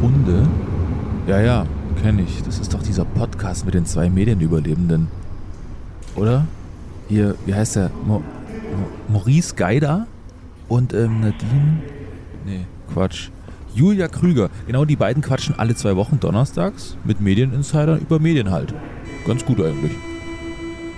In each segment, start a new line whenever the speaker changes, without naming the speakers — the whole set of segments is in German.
Hunde? Ja, ja, kenne ich. Das ist doch dieser Podcast mit den zwei Medienüberlebenden. Oder? Hier, wie heißt der? Mo Mo Maurice Geider und ähm, Nadine. Nee, Quatsch. Julia Krüger. Genau die beiden quatschen alle zwei Wochen donnerstags mit Medieninsidern über Medien halt. Ganz gut eigentlich.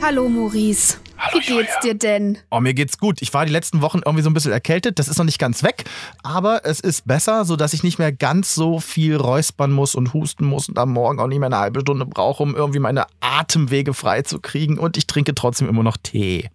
Hallo Maurice.
Hallo,
Wie geht's dir denn?
Oh, mir geht's gut. Ich war die letzten Wochen irgendwie so ein bisschen erkältet. Das ist noch nicht ganz weg, aber es ist besser, sodass ich nicht mehr ganz so viel räuspern muss und husten muss und am Morgen auch nicht mehr eine halbe Stunde brauche, um irgendwie meine Atemwege frei zu kriegen. Und ich trinke trotzdem immer noch Tee.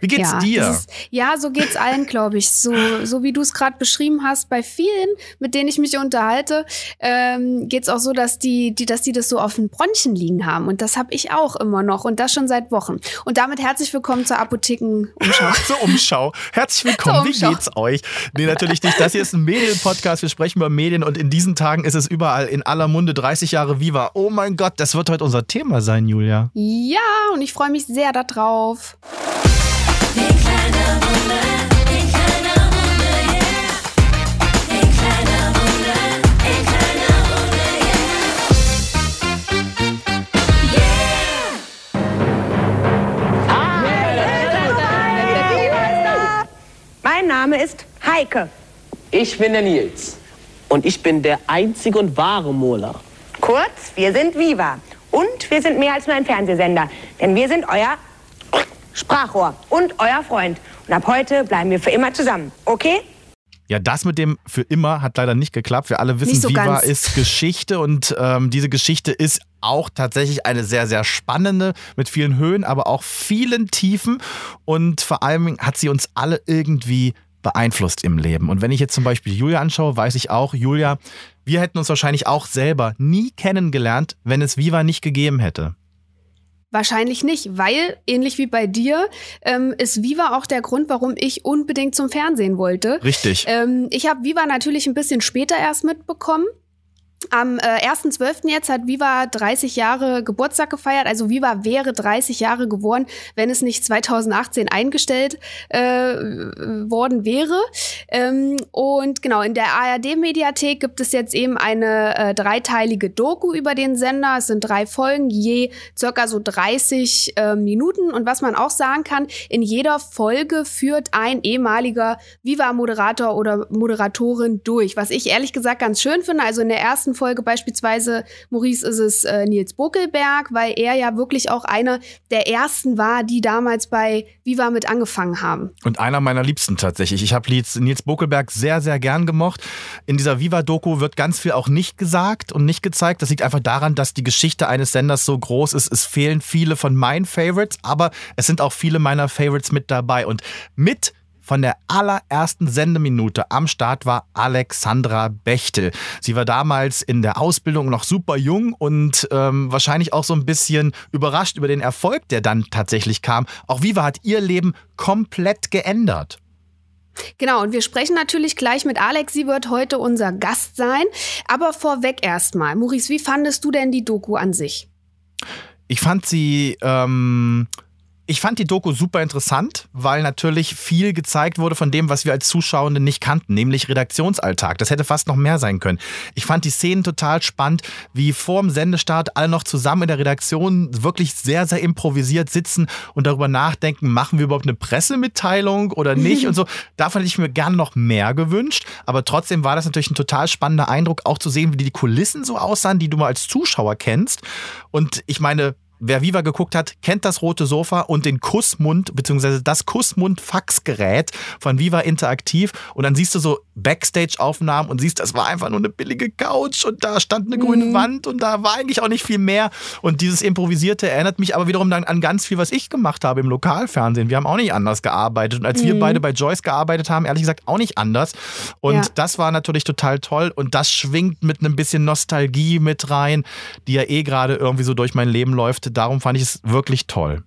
Wie geht's
ja,
dir?
Ist, ja, so geht's allen, glaube ich. So, so wie du es gerade beschrieben hast, bei vielen, mit denen ich mich unterhalte, ähm, geht's auch so, dass die, die, dass die das so auf den Bronchien liegen haben. Und das habe ich auch immer noch und das schon seit Wochen. Und damit herzlich willkommen zur Apotheken-Umschau.
zur Umschau. Herzlich willkommen. Wie geht's euch? Nee, natürlich nicht. Das hier ist ein Medien-Podcast. Wir sprechen über Medien und in diesen Tagen ist es überall in aller Munde 30 Jahre Viva. Oh mein Gott, das wird heute unser Thema sein, Julia.
Ja, und ich freue mich sehr darauf.
Ich bin der Nils. Und ich bin der einzige und wahre Mola.
Kurz, wir sind Viva. Und wir sind mehr als nur ein Fernsehsender. Denn wir sind euer Sprachrohr und euer Freund. Und ab heute bleiben wir für immer zusammen. Okay?
Ja, das mit dem für immer hat leider nicht geklappt. Wir alle wissen,
so
Viva
ganz.
ist Geschichte und ähm, diese Geschichte ist auch tatsächlich eine sehr, sehr spannende mit vielen Höhen, aber auch vielen Tiefen und vor allem hat sie uns alle irgendwie beeinflusst im Leben. Und wenn ich jetzt zum Beispiel Julia anschaue, weiß ich auch, Julia, wir hätten uns wahrscheinlich auch selber nie kennengelernt, wenn es Viva nicht gegeben hätte.
Wahrscheinlich nicht, weil, ähnlich wie bei dir, ähm, ist Viva auch der Grund, warum ich unbedingt zum Fernsehen wollte.
Richtig.
Ähm, ich habe Viva natürlich ein bisschen später erst mitbekommen. Am äh, 1.12. jetzt hat Viva 30 Jahre Geburtstag gefeiert. Also Viva wäre 30 Jahre geworden, wenn es nicht 2018 eingestellt äh, worden wäre. Ähm, und genau, in der ARD-Mediathek gibt es jetzt eben eine äh, dreiteilige Doku über den Sender. Es sind drei Folgen, je circa so 30 äh, Minuten. Und was man auch sagen kann, in jeder Folge führt ein ehemaliger Viva-Moderator oder Moderatorin durch. Was ich ehrlich gesagt ganz schön finde. Also in der ersten Folge beispielsweise, Maurice, ist es äh, Nils Bokelberg, weil er ja wirklich auch einer der ersten war, die damals bei Viva mit angefangen haben.
Und einer meiner Liebsten tatsächlich. Ich habe Nils Bokelberg sehr, sehr gern gemocht. In dieser Viva-Doku wird ganz viel auch nicht gesagt und nicht gezeigt. Das liegt einfach daran, dass die Geschichte eines Senders so groß ist. Es fehlen viele von meinen Favorites, aber es sind auch viele meiner Favorites mit dabei. Und mit von der allerersten Sendeminute am Start war Alexandra Bechtel. Sie war damals in der Ausbildung noch super jung und ähm, wahrscheinlich auch so ein bisschen überrascht über den Erfolg, der dann tatsächlich kam. Auch Viva hat ihr Leben komplett geändert.
Genau, und wir sprechen natürlich gleich mit Alex. Sie wird heute unser Gast sein. Aber vorweg erstmal, Maurice, wie fandest du denn die Doku an sich?
Ich fand sie. Ähm ich fand die Doku super interessant, weil natürlich viel gezeigt wurde von dem, was wir als Zuschauende nicht kannten, nämlich Redaktionsalltag. Das hätte fast noch mehr sein können. Ich fand die Szenen total spannend, wie vor dem Sendestart alle noch zusammen in der Redaktion wirklich sehr, sehr improvisiert sitzen und darüber nachdenken, machen wir überhaupt eine Pressemitteilung oder nicht und so. Davon hätte ich mir gerne noch mehr gewünscht, aber trotzdem war das natürlich ein total spannender Eindruck, auch zu sehen, wie die Kulissen so aussahen, die du mal als Zuschauer kennst. Und ich meine, Wer Viva geguckt hat, kennt das rote Sofa und den Kussmund bzw. das Kussmund-Faxgerät von Viva Interaktiv. Und dann siehst du so Backstage-Aufnahmen und siehst, das war einfach nur eine billige Couch und da stand eine grüne Wand und da war eigentlich auch nicht viel mehr. Und dieses Improvisierte erinnert mich aber wiederum dann an ganz viel, was ich gemacht habe im Lokalfernsehen. Wir haben auch nicht anders gearbeitet. Und als wir beide bei Joyce gearbeitet haben, ehrlich gesagt auch nicht anders. Und
Ja.
das war natürlich total toll. Und das schwingt mit einem bisschen Nostalgie mit rein, die ja eh gerade irgendwie so durch mein Leben läuft. Darum fand ich es wirklich toll.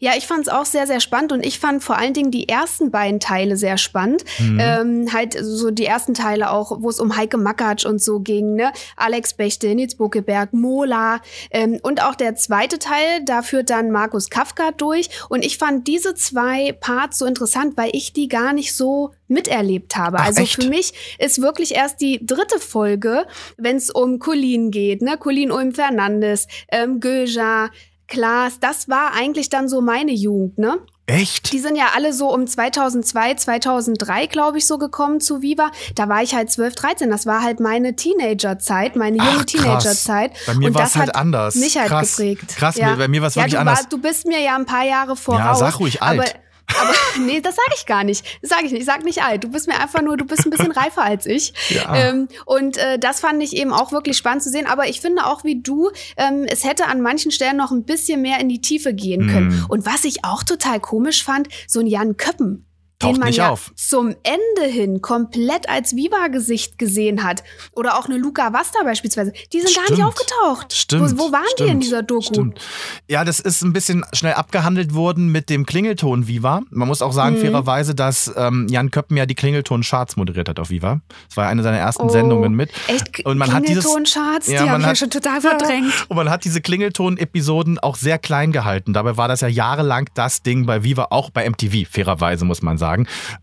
Ja, ich fand es auch sehr, sehr spannend und ich fand vor allen Dingen die ersten beiden Teile sehr spannend. Mhm. Ähm, halt so die ersten Teile auch, wo es um Heike Makatsch und so ging, ne? Alex Bechte, Nils Buckeberg, Mola ähm, und auch der zweite Teil, da führt dann Markus Kafka durch und ich fand diese zwei Parts so interessant, weil ich die gar nicht so miterlebt habe.
Ach,
also
echt?
für mich ist wirklich erst die dritte Folge, wenn es um Colin geht, ne? Colin Ulm Fernandes, ähm, Göja, Klaas, das war eigentlich dann so meine Jugend, ne?
Echt?
Die sind ja alle so um 2002, 2003, glaube ich, so gekommen zu Viva. Da war ich halt 12, 13. Das war halt meine Teenagerzeit, meine junge. Teenagerzeit.
Bei mir war's
das
halt anders.
Mich halt
Krass.
geprägt.
Krass, bei mir war's
ja,
wirklich
du
anders.
War, du bist mir ja ein paar Jahre voraus.
sag ruhig alt.
Aber, nee, das sage ich gar nicht. Das sage ich nicht. Ich sag nicht alt. Du bist mir einfach nur, du bist ein bisschen reifer als ich.
Ja.
Ähm, und äh, das fand ich eben auch wirklich spannend zu sehen. Aber ich finde auch wie du, ähm, es hätte an manchen Stellen noch ein bisschen mehr in die Tiefe gehen können.
Mm.
Und was ich auch total komisch fand, so ein Jan Köppen.
Taucht
den man
nicht
ja
auf.
zum Ende hin komplett als Viva-Gesicht gesehen hat. Oder auch eine Luca Vasta beispielsweise. Die sind gar nicht
Stimmt.
aufgetaucht.
Stimmt.
Wo, wo waren die in
stimmt,
dieser Doku?
Stimmt. Ja, das ist ein bisschen schnell abgehandelt worden mit dem Klingelton Viva. Man muss auch sagen,
Mhm.
fairerweise, dass ähm, Jan Köppen ja die Klingelton-Charts moderiert hat auf Viva. Das war eine seiner ersten
Oh,
Sendungen mit.
Echt?
Und man
Klingelton-Charts?
Ja,
die
man
habe ich ja
hat-
schon total verdrängt.
Und man hat diese Klingelton-Episoden auch sehr klein gehalten. Dabei war das ja jahrelang das Ding bei Viva, auch bei MTV, fairerweise muss man sagen.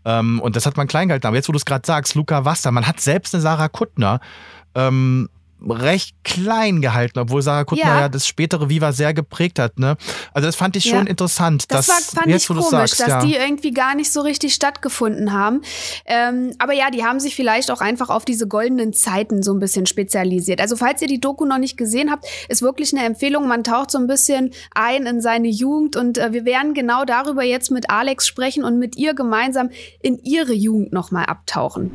Ähm, und das hat man klein gehalten. Aber jetzt, wo du es gerade sagst, Luca Wasta, man hat selbst eine Sarah Kuttner ähm, recht klein gehalten, obwohl Sarah Kuttner ja.
Ja.
das spätere Viva sehr geprägt hat. Ne? Also das fand ich schon
Ja.
interessant.
Das
dass,
war, fand
jetzt,
ich komisch,
sagst,
dass
ja.
die irgendwie gar nicht so richtig stattgefunden haben. Ähm, aber ja, die haben sich vielleicht auch einfach auf diese goldenen Zeiten so ein bisschen spezialisiert. Also falls ihr die Doku noch nicht gesehen habt, ist wirklich eine Empfehlung. Man taucht so ein bisschen ein in seine Jugend und äh, wir werden genau darüber jetzt mit Alex sprechen und mit ihr gemeinsam in ihre Jugend nochmal abtauchen.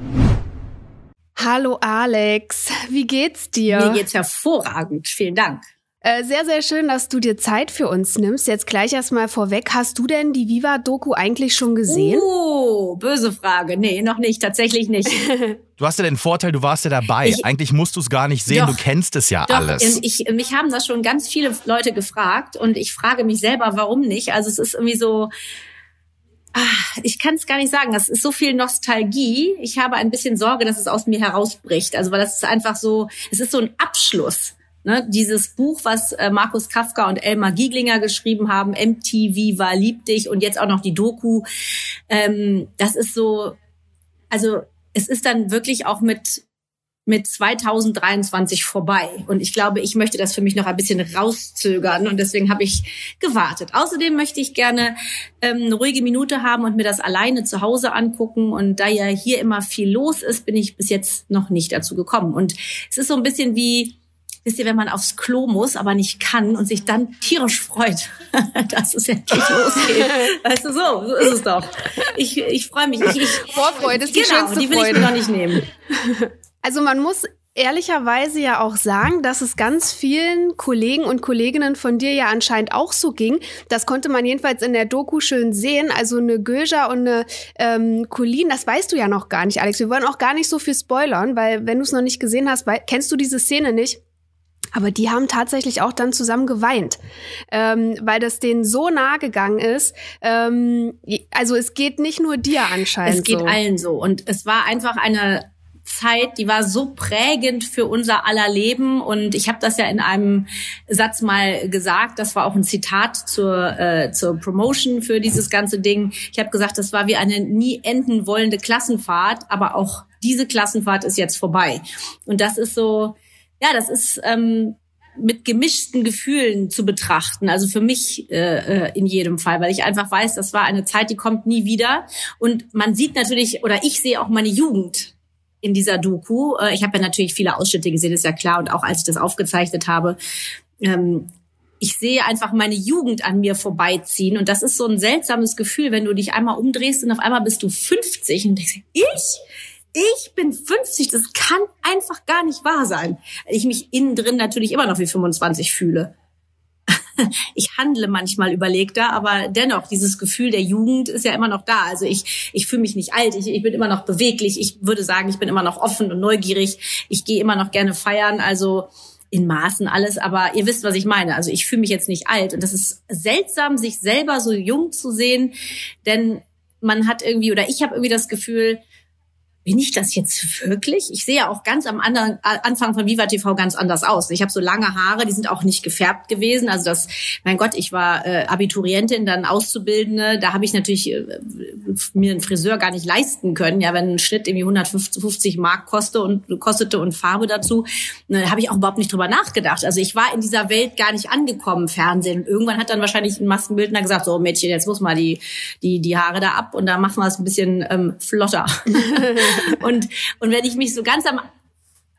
Hallo Alex, wie geht's dir?
Mir geht's hervorragend. Vielen Dank.
Äh, sehr, sehr schön, dass du dir Zeit für uns nimmst. Jetzt gleich erstmal vorweg. Hast du denn die Viva-Doku eigentlich schon gesehen?
Oh, böse Frage. Nee, noch nicht. Tatsächlich nicht.
Du hast ja den Vorteil, du warst ja dabei.
Ich-
Eigentlich musst du es gar nicht sehen,
Doch.
du kennst es ja
Doch,
alles.
und ich, mich haben das schon ganz viele Leute gefragt und ich frage mich selber, warum nicht. Also es ist irgendwie so, ah, ich kann es gar nicht sagen. Es ist so viel Nostalgie. Ich habe ein bisschen Sorge, dass es aus mir herausbricht. Also weil das ist einfach so, es ist so ein Abschluss. Ne, dieses Buch, was äh, Markus Kafka und Elmar Gieglinger geschrieben haben, MTV war lieb dich und jetzt auch noch die Doku, ähm, das ist so, also es ist dann wirklich auch mit mit 2023 vorbei. Und ich glaube, ich möchte das für mich noch ein bisschen rauszögern. Und deswegen habe ich gewartet. Außerdem möchte ich gerne ähm, eine ruhige Minute haben und mir das alleine zu Hause angucken. Und da ja hier immer viel los ist, bin ich bis jetzt noch nicht dazu gekommen. Und es ist so ein bisschen wie, wisst ihr, wenn man aufs Klo muss, aber nicht kann und sich dann tierisch freut, dass es endlich losgeht. Weißt du, so, so ist es doch. Ich, ich freue mich. Ich, ich,
Vorfreude ist die
genau,
schönste
die will ich
Freude.
mir noch nicht nehmen.
Also man muss ehrlicherweise ja auch sagen, dass es ganz vielen Kollegen und Kolleginnen von dir ja anscheinend auch so ging. Das konnte man jedenfalls in der Doku schön sehen. Also eine Göja und eine ähm, Colin, das weißt du ja noch gar nicht, Alex. Wir wollen auch gar nicht so viel spoilern, weil wenn du es noch nicht gesehen hast, kennst du diese Szene nicht. Aber die haben tatsächlich auch dann zusammen geweint, ähm, weil das denen so nah gegangen ist. Ähm, also es geht nicht nur dir anscheinend
Es geht
so.
allen so. Und es war einfach eine Zeit, die war so prägend für unser aller Leben. Und ich habe das ja in einem Satz mal gesagt. Das war auch ein Zitat zur, äh, zur Promotion für dieses ganze Ding. Ich habe gesagt, das war wie eine nie enden wollende Klassenfahrt. Aber auch diese Klassenfahrt ist jetzt vorbei. Und das ist so, ja, das ist ähm, mit gemischten Gefühlen zu betrachten. Also für mich äh, äh, in jedem Fall, weil ich einfach weiß, das war eine Zeit, die kommt nie wieder. Und man sieht natürlich, oder ich sehe auch meine Jugend in dieser Doku. Äh, Ich habe ja natürlich viele Ausschnitte gesehen, ist ja klar. Und auch als ich das aufgezeichnet habe, ähm, ich sehe einfach meine Jugend an mir vorbeiziehen. Und das ist so ein seltsames Gefühl, wenn du dich einmal umdrehst und auf einmal bist du 50 und denkst, ich? Ich bin 50, das kann einfach gar nicht wahr sein. Ich mich innen drin natürlich immer noch wie 25 fühle. Ich handle manchmal überlegter, aber dennoch, dieses Gefühl der Jugend ist ja immer noch da. Also ich, ich fühle mich nicht alt, ich, ich bin immer noch beweglich. Ich würde sagen, ich bin immer noch offen und neugierig. Ich gehe immer noch gerne feiern. Also in Maßen alles, aber ihr wisst, was ich meine. Also ich fühle mich jetzt nicht alt und das ist seltsam, sich selber so jung zu sehen, denn man hat irgendwie oder ich habe irgendwie das Gefühl, bin ich das jetzt wirklich? Ich sehe ja auch ganz am anderen, Anfang von Viva TV ganz anders aus. Ich habe so lange Haare, die sind auch nicht gefärbt gewesen. Also das, mein Gott, ich war äh, Abiturientin, dann Auszubildende. Da habe ich natürlich äh, mir einen Friseur gar nicht leisten können. Ja, wenn ein Schnitt irgendwie 150 Mark kostete und kostete und Farbe dazu, dann habe ich auch überhaupt nicht drüber nachgedacht. Also ich war in dieser Welt gar nicht angekommen, Fernsehen. Und irgendwann hat dann wahrscheinlich ein Maskenbildner gesagt: So Mädchen, jetzt muss mal die die die Haare da ab und da machen wir es ein bisschen ähm, flotter. und, und wenn ich mich so ganz am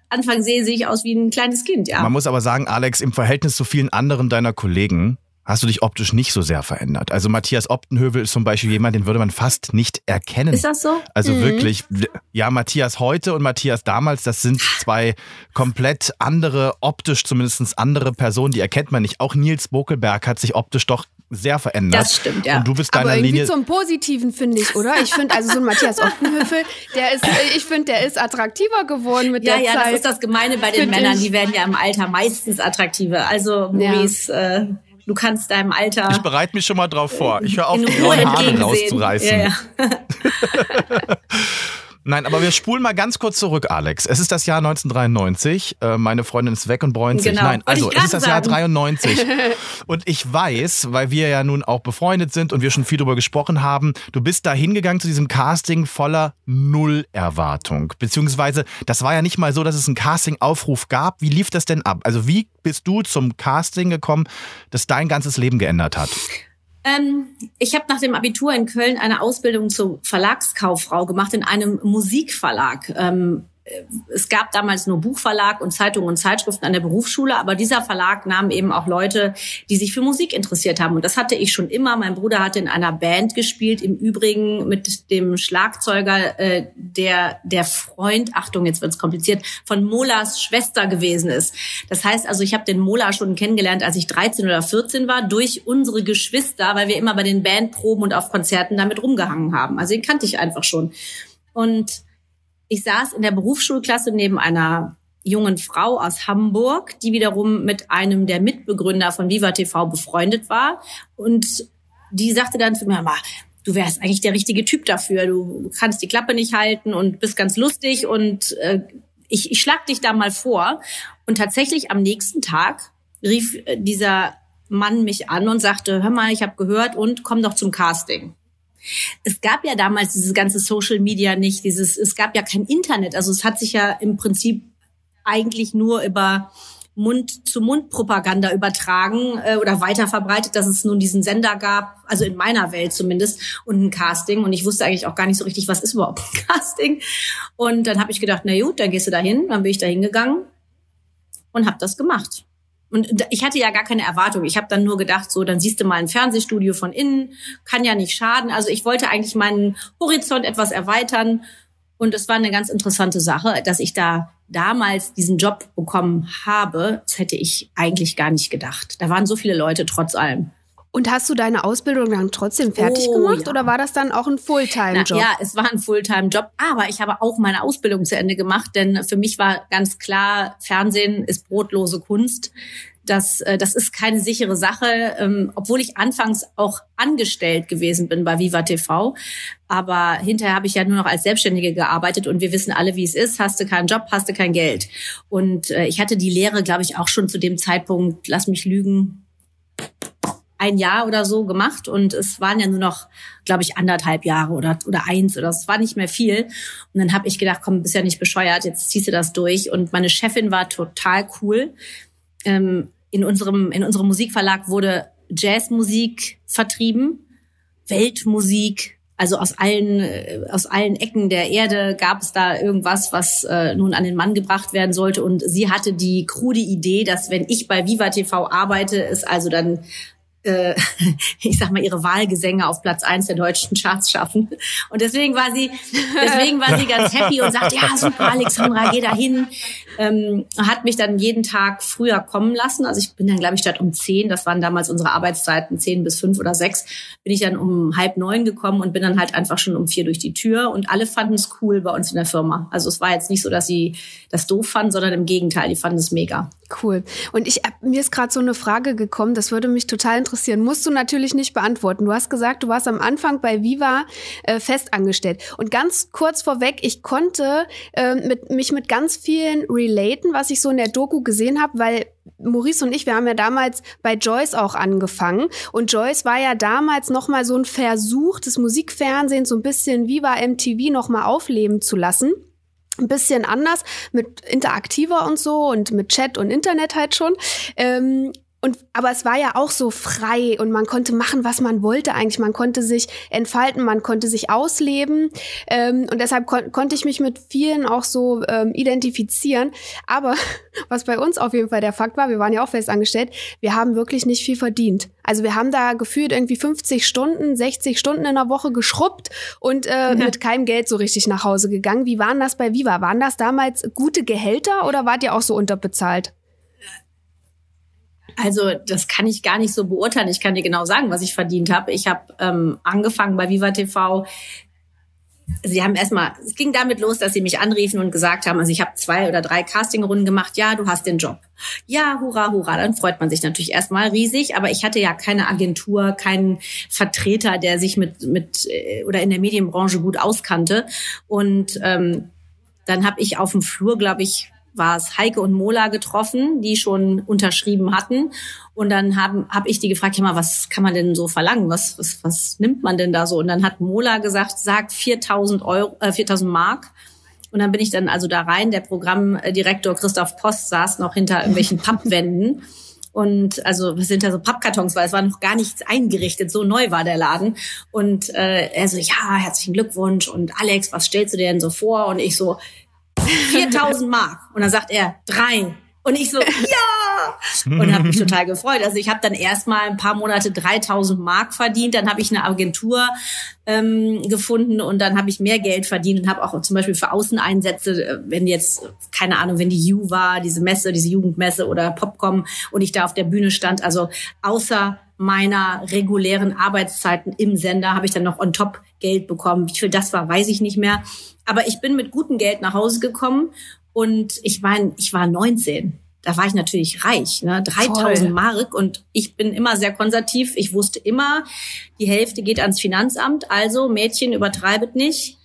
Anfang sehe, sehe ich aus wie ein kleines Kind, ja.
Man muss aber sagen, Alex, im Verhältnis zu vielen anderen deiner Kollegen hast du dich optisch nicht so sehr verändert. Also Matthias Optenhövel ist zum Beispiel jemand, den würde man fast nicht erkennen.
Ist das so?
Also mhm. wirklich, ja, Matthias heute und Matthias damals, das sind zwei komplett andere, optisch zumindest andere Personen, die erkennt man nicht. Auch Nils Bokelberg hat sich optisch doch sehr verändert.
Das stimmt, ja.
Und du bist deiner
Aber irgendwie
Linie.
zum Positiven finde ich, oder? Ich finde, also so ein Matthias Optenhöfel, der ist, ich finde, der ist attraktiver geworden mit
ja,
der
ja,
Zeit.
Ja, das ist das Gemeine bei den Männern.
ich.
Die werden ja im Alter meistens attraktiver. Also, Maurice, ja. äh, du kannst deinem Alter.
Ich bereite mich schon mal drauf vor. Ich höre auf, die neuen Haare rauszureißen.
Ja, ja.
Nein, aber wir spulen mal ganz kurz zurück, Alex. Es ist das Jahr 1993. Äh, meine Freundin ist weg und bräunt sich.
Genau,
Nein, also es ist das Jahr
gerade
93. und ich weiß, weil wir ja nun auch befreundet sind und wir schon viel darüber gesprochen haben, du bist da hingegangen zu diesem Casting voller Nullerwartung. Beziehungsweise, das war ja nicht mal so, dass es einen Casting-Aufruf gab. Wie lief das denn ab? Also wie bist du zum Casting gekommen, das dein ganzes Leben geändert hat?
Ähm, ich habe nach dem Abitur in Köln eine Ausbildung zur Verlagskauffrau gemacht in einem Musikverlag. Ähm, es gab damals nur Buchverlag und Zeitungen und Zeitschriften an der Berufsschule, aber dieser Verlag nahm eben auch Leute, die sich für Musik interessiert haben. Und das hatte ich schon immer. Mein Bruder hatte in einer Band gespielt, im Übrigen mit dem Schlagzeuger, äh, der der Freund, Achtung, jetzt wird's kompliziert, von Molas Schwester gewesen ist. Das heißt also, ich habe den Mola schon kennengelernt, als ich 13 oder 14 war, durch unsere Geschwister, weil wir immer bei den Bandproben und auf Konzerten damit rumgehangen haben. Also den kannte ich einfach schon. Und ich saß in der Berufsschulklasse neben einer jungen Frau aus Hamburg, die wiederum mit einem der Mitbegründer von Viva TV befreundet war. Und die sagte dann zu mir, du wärst eigentlich der richtige Typ dafür. Du kannst die Klappe nicht halten und bist ganz lustig und äh, ich, ich schlag dich da mal vor. Und tatsächlich am nächsten Tag rief äh, dieser Mann mich an und sagte, hör mal, ich habe gehört und komm doch zum Casting. Es gab ja damals dieses ganze Social Media nicht, dieses, es gab ja kein Internet. Also es hat sich ja im Prinzip eigentlich nur über Mund-zu-Mund-Propaganda übertragen äh, oder weiter verbreitet, dass es nun diesen Sender gab, also in meiner Welt zumindest, und ein Casting. Und ich wusste eigentlich auch gar nicht so richtig, was ist überhaupt ein Casting. Und dann habe ich gedacht, na gut, dann gehst du da hin. Dann bin ich da hingegangen und habe das gemacht. Und ich hatte ja gar keine Erwartung. Ich habe dann nur gedacht, so, dann siehst du mal ein Fernsehstudio von innen, kann ja nicht schaden. Also ich wollte eigentlich meinen Horizont etwas erweitern. Und es war eine ganz interessante Sache, dass ich da damals diesen Job bekommen habe. Das hätte ich eigentlich gar nicht gedacht. Da waren so viele Leute trotz allem.
Und hast du deine Ausbildung dann trotzdem fertig
Oh,
gemacht
ja.
oder war das dann auch ein Fulltime-Job?
ja, es war ein Fulltime-Job, aber ich habe auch meine Ausbildung zu Ende gemacht, denn für mich war ganz klar, Fernsehen ist brotlose Kunst. Das, äh, das ist keine sichere Sache, ähm, obwohl ich anfangs auch angestellt gewesen bin bei Viva TV. Aber hinterher habe ich ja nur noch als Selbstständige gearbeitet und wir wissen alle, wie es ist. Hast du keinen Job, hast du kein Geld. Und äh, ich hatte die Lehre, glaube ich, auch schon zu dem Zeitpunkt, lass mich lügen, ein Jahr oder so gemacht und es waren ja nur noch, glaube ich, anderthalb Jahre oder, oder eins oder es war nicht mehr viel. Und dann habe ich gedacht, komm, bist ja nicht bescheuert, jetzt ziehst du das durch. Und meine Chefin war total cool. Ähm, in, unserem, in unserem Musikverlag wurde Jazzmusik vertrieben, Weltmusik, also aus allen, äh, aus allen Ecken der Erde gab es da irgendwas, was äh, nun an den Mann gebracht werden sollte. Und sie hatte die krude Idee, dass wenn ich bei Viva TV arbeite, es also dann äh, ich sag mal, ihre Wahlgesänge auf Platz eins der deutschen Charts schaffen. Und deswegen war sie, deswegen war sie ganz happy und sagte, ja, super, Alexandra, geh da hin. ähm, hat mich dann jeden Tag früher kommen lassen. Also ich bin dann, glaube ich, statt um zehn, das waren damals unsere Arbeitszeiten, zehn bis fünf oder sechs, bin ich dann um halb neun gekommen und bin dann halt einfach schon um vier durch die Tür. Und alle fanden es cool bei uns in der Firma. Also es war jetzt nicht so, dass sie das doof fanden, sondern im Gegenteil, die fanden es mega.
Cool. Und ich mir ist gerade so eine Frage gekommen, das würde mich total interessieren. Musst du natürlich nicht beantworten. Du hast gesagt, du warst am Anfang bei Viva äh, festangestellt. Und ganz kurz vorweg, ich konnte äh, mit, mich mit ganz vielen relaten, was ich so in der Doku gesehen habe, weil Maurice und ich, wir haben ja damals bei Joyce auch angefangen und Joyce war ja damals noch mal so ein Versuch des Musikfernsehens so ein bisschen Viva MTV noch mal aufleben zu lassen ein bisschen anders, mit interaktiver und so und mit Chat und Internet halt schon. Ähm, und, aber es war ja auch so frei und man konnte machen, was man wollte eigentlich. Man konnte sich entfalten, man konnte sich ausleben. Ähm, und deshalb kon konnte ich mich mit vielen auch so ähm, identifizieren. Aber was bei uns auf jeden Fall der Fakt war, wir waren ja auch fest angestellt, wir haben wirklich nicht viel verdient. Also wir haben da gefühlt irgendwie 50 Stunden, 60 Stunden in der Woche geschrubbt und äh, ja. mit keinem Geld so richtig nach Hause gegangen. Wie waren das bei Viva? Waren das damals gute Gehälter oder wart ihr auch so unterbezahlt?
Also das kann ich gar nicht so beurteilen. Ich kann dir genau sagen, was ich verdient habe. Ich habe ähm, angefangen bei Viva TV. Sie haben erstmal, es ging damit los, dass sie mich anriefen und gesagt haben, also ich habe zwei oder drei Castingrunden gemacht, ja, du hast den Job. Ja, hurra, hurra, dann freut man sich natürlich erstmal riesig, aber ich hatte ja keine Agentur, keinen Vertreter, der sich mit, mit äh, oder in der Medienbranche gut auskannte. Und ähm, dann habe ich auf dem Flur, glaube ich, war es Heike und Mola getroffen, die schon unterschrieben hatten. Und dann haben hab ich die gefragt, ja mal, was kann man denn so verlangen? Was, was, was nimmt man denn da so? Und dann hat Mola gesagt, sagt 4000 Euro, äh, 4000 Mark. Und dann bin ich dann also da rein. Der Programmdirektor Christoph Post saß noch hinter irgendwelchen Pappwänden. Und also was sind da so Pappkartons, weil es war noch gar nichts eingerichtet, so neu war der Laden. Und äh, er so, ja, herzlichen Glückwunsch und Alex, was stellst du dir denn so vor? Und ich so, 4000 Mark. Und dann sagt er, drei. Und ich so, ja! Und habe mich total gefreut. Also ich habe dann erstmal ein paar Monate 3000 Mark verdient, dann habe ich eine Agentur ähm, gefunden und dann habe ich mehr Geld verdient und habe auch zum Beispiel für Außeneinsätze, äh, wenn jetzt, keine Ahnung, wenn die U war, diese Messe, diese Jugendmesse oder Popcom und ich da auf der Bühne stand, also außer meiner regulären Arbeitszeiten im Sender habe ich dann noch on top Geld bekommen. Wie viel das war, weiß ich nicht mehr. Aber ich bin mit gutem Geld nach Hause gekommen und ich war, ich war 19. Da war ich natürlich reich, ne? 3000 Voll. Mark und ich bin immer sehr konservativ. Ich wusste immer, die Hälfte geht ans Finanzamt. Also Mädchen übertreibet nicht.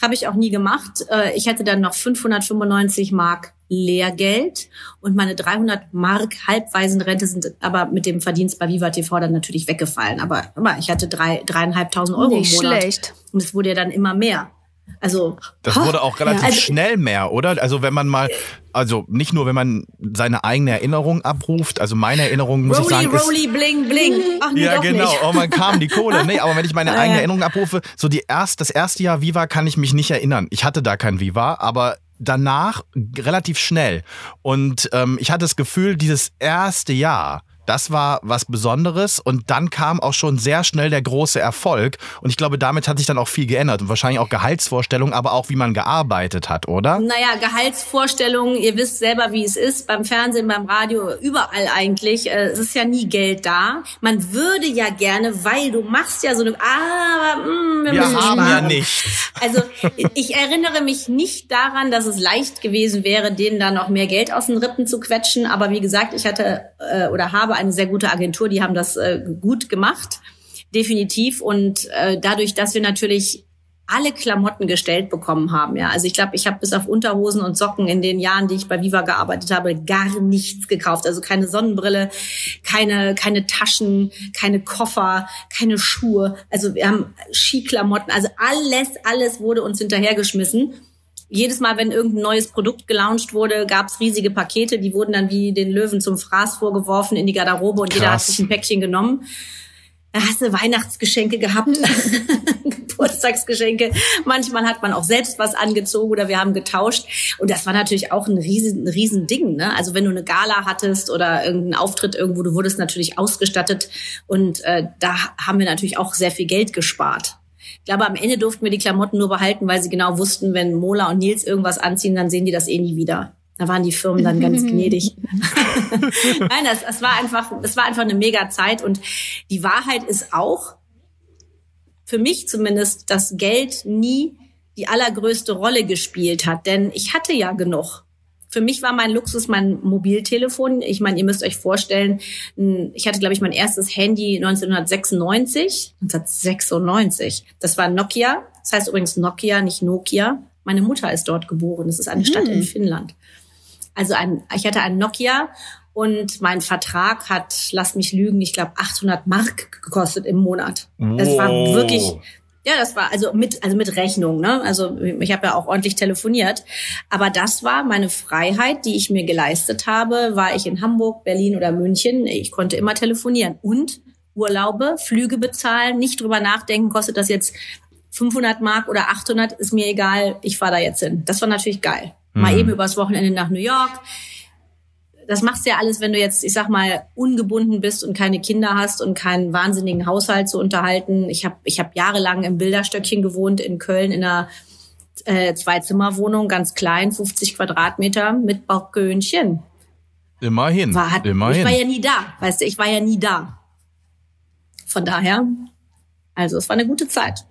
Habe ich auch nie gemacht. Äh, ich hatte dann noch 595 Mark Lehrgeld und meine 300 Mark Halbwaisenrente sind aber mit dem Verdienst bei Viva TV dann natürlich weggefallen. Aber, ich hatte drei, dreieinhalbtausend Euro
Nicht
im Monat.
schlecht.
Und es wurde ja dann immer mehr. Also
das wurde auch relativ ja. also, schnell mehr, oder? Also wenn man mal, also nicht nur wenn man seine eigene Erinnerung abruft, also meine Erinnerung muss
Rolli,
ich sagen,
Rolli, bling, bling. Ach, nee,
ja genau.
Nicht.
Oh, man kam die Kohle. Nee, aber wenn ich meine eigene Erinnerung abrufe, so die erst das erste Jahr Viva kann ich mich nicht erinnern. Ich hatte da kein Viva, aber danach relativ schnell. Und ähm, ich hatte das Gefühl, dieses erste Jahr das war was Besonderes und dann kam auch schon sehr schnell der große Erfolg und ich glaube, damit hat sich dann auch viel geändert und wahrscheinlich auch Gehaltsvorstellungen, aber auch wie man gearbeitet hat, oder?
Naja, Gehaltsvorstellungen, ihr wisst selber, wie es ist, beim Fernsehen, beim Radio, überall eigentlich. Äh, es ist ja nie Geld da. Man würde ja gerne, weil du machst ja so eine, aber mh,
wir, wir müssen haben sparen. ja nichts.
Also ich erinnere mich nicht daran, dass es leicht gewesen wäre, denen da noch mehr Geld aus den Rippen zu quetschen, aber wie gesagt, ich hatte äh, oder habe habe eine sehr gute Agentur, die haben das äh, gut gemacht, definitiv. Und äh, dadurch, dass wir natürlich alle Klamotten gestellt bekommen haben. Ja, also ich glaube, ich habe bis auf Unterhosen und Socken in den Jahren, die ich bei Viva gearbeitet habe, gar nichts gekauft. Also keine Sonnenbrille, keine keine Taschen, keine Koffer, keine Schuhe. Also wir haben Skiklamotten. Also alles, alles wurde uns hinterhergeschmissen jedes Mal, wenn irgendein neues Produkt gelauncht wurde, gab es riesige Pakete, die wurden dann wie den Löwen zum Fraß vorgeworfen in die Garderobe und Krass. jeder hat sich ein Päckchen genommen. Da hast du Weihnachtsgeschenke gehabt, Geburtstagsgeschenke. Manchmal hat man auch selbst was angezogen oder wir haben getauscht. Und das war natürlich auch ein riesen, ein riesen Ding. Ne? Also wenn du eine Gala hattest oder irgendeinen Auftritt irgendwo, du wurdest natürlich ausgestattet. Und äh, da haben wir natürlich auch sehr viel Geld gespart. Ich glaube, am Ende durften wir die Klamotten nur behalten, weil sie genau wussten, wenn Mola und Nils irgendwas anziehen, dann sehen die das eh nie wieder. Da waren die Firmen dann ganz gnädig. Nein, das, das war einfach, es war einfach eine mega Zeit und die Wahrheit ist auch, für mich zumindest, dass Geld nie die allergrößte Rolle gespielt hat, denn ich hatte ja genug. Für mich war mein Luxus mein Mobiltelefon. Ich meine, ihr müsst euch vorstellen, ich hatte, glaube ich, mein erstes Handy 1996. 1996. Das war Nokia. Das heißt übrigens Nokia, nicht Nokia. Meine Mutter ist dort geboren. Das ist eine Stadt in hm. Finnland. Also ein, ich hatte ein Nokia und mein Vertrag hat, lasst mich lügen, ich glaube 800 Mark gekostet im Monat. Das war wirklich, ja, das war also mit also mit Rechnung, ne? Also ich habe ja auch ordentlich telefoniert, aber das war meine Freiheit, die ich mir geleistet habe, war ich in Hamburg, Berlin oder München, ich konnte immer telefonieren und Urlaube, Flüge bezahlen, nicht drüber nachdenken, kostet das jetzt 500 Mark oder 800, ist mir egal, ich fahre da jetzt hin. Das war natürlich geil. Mal mhm. eben übers Wochenende nach New York, das machst du ja alles, wenn du jetzt, ich sag mal, ungebunden bist und keine Kinder hast und keinen wahnsinnigen Haushalt zu unterhalten. Ich habe ich hab jahrelang im Bilderstöckchen gewohnt in Köln in einer äh, Zwei-Zimmer-Wohnung, ganz klein, 50 Quadratmeter mit Balkönchen.
Immerhin.
War, hat,
immerhin.
Ich war ja nie da, weißt du, ich war ja nie da. Von daher, also es war eine gute Zeit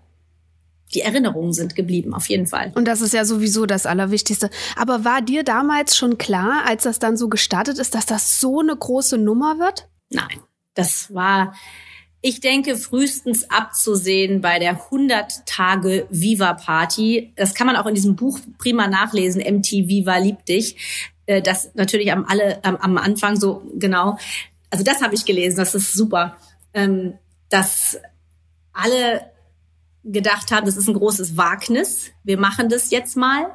die Erinnerungen sind geblieben, auf jeden Fall.
Und das ist ja sowieso das Allerwichtigste. Aber war dir damals schon klar, als das dann so gestartet ist, dass das so eine große Nummer wird?
Nein, das war, ich denke, frühestens abzusehen bei der 100 Tage Viva Party. Das kann man auch in diesem Buch prima nachlesen, MT Viva liebt dich. Äh, das natürlich am, alle, am Anfang so genau. Also das habe ich gelesen, das ist super. Ähm, dass alle gedacht haben, das ist ein großes Wagnis. Wir machen das jetzt mal.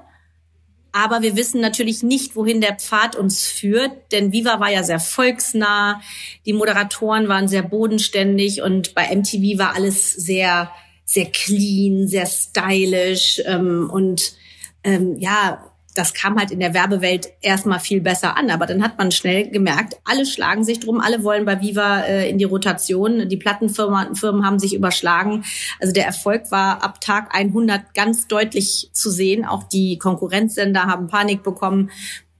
Aber wir wissen natürlich nicht, wohin der Pfad uns führt, denn Viva war ja sehr volksnah, die Moderatoren waren sehr bodenständig und bei MTV war alles sehr, sehr clean, sehr stylisch ähm, und ähm, ja, das kam halt in der Werbewelt erstmal viel besser an. Aber dann hat man schnell gemerkt, alle schlagen sich drum, alle wollen bei Viva äh, in die Rotation. Die Plattenfirmen Firmen haben sich überschlagen. Also der Erfolg war ab Tag 100 ganz deutlich zu sehen. Auch die Konkurrenzsender haben Panik bekommen.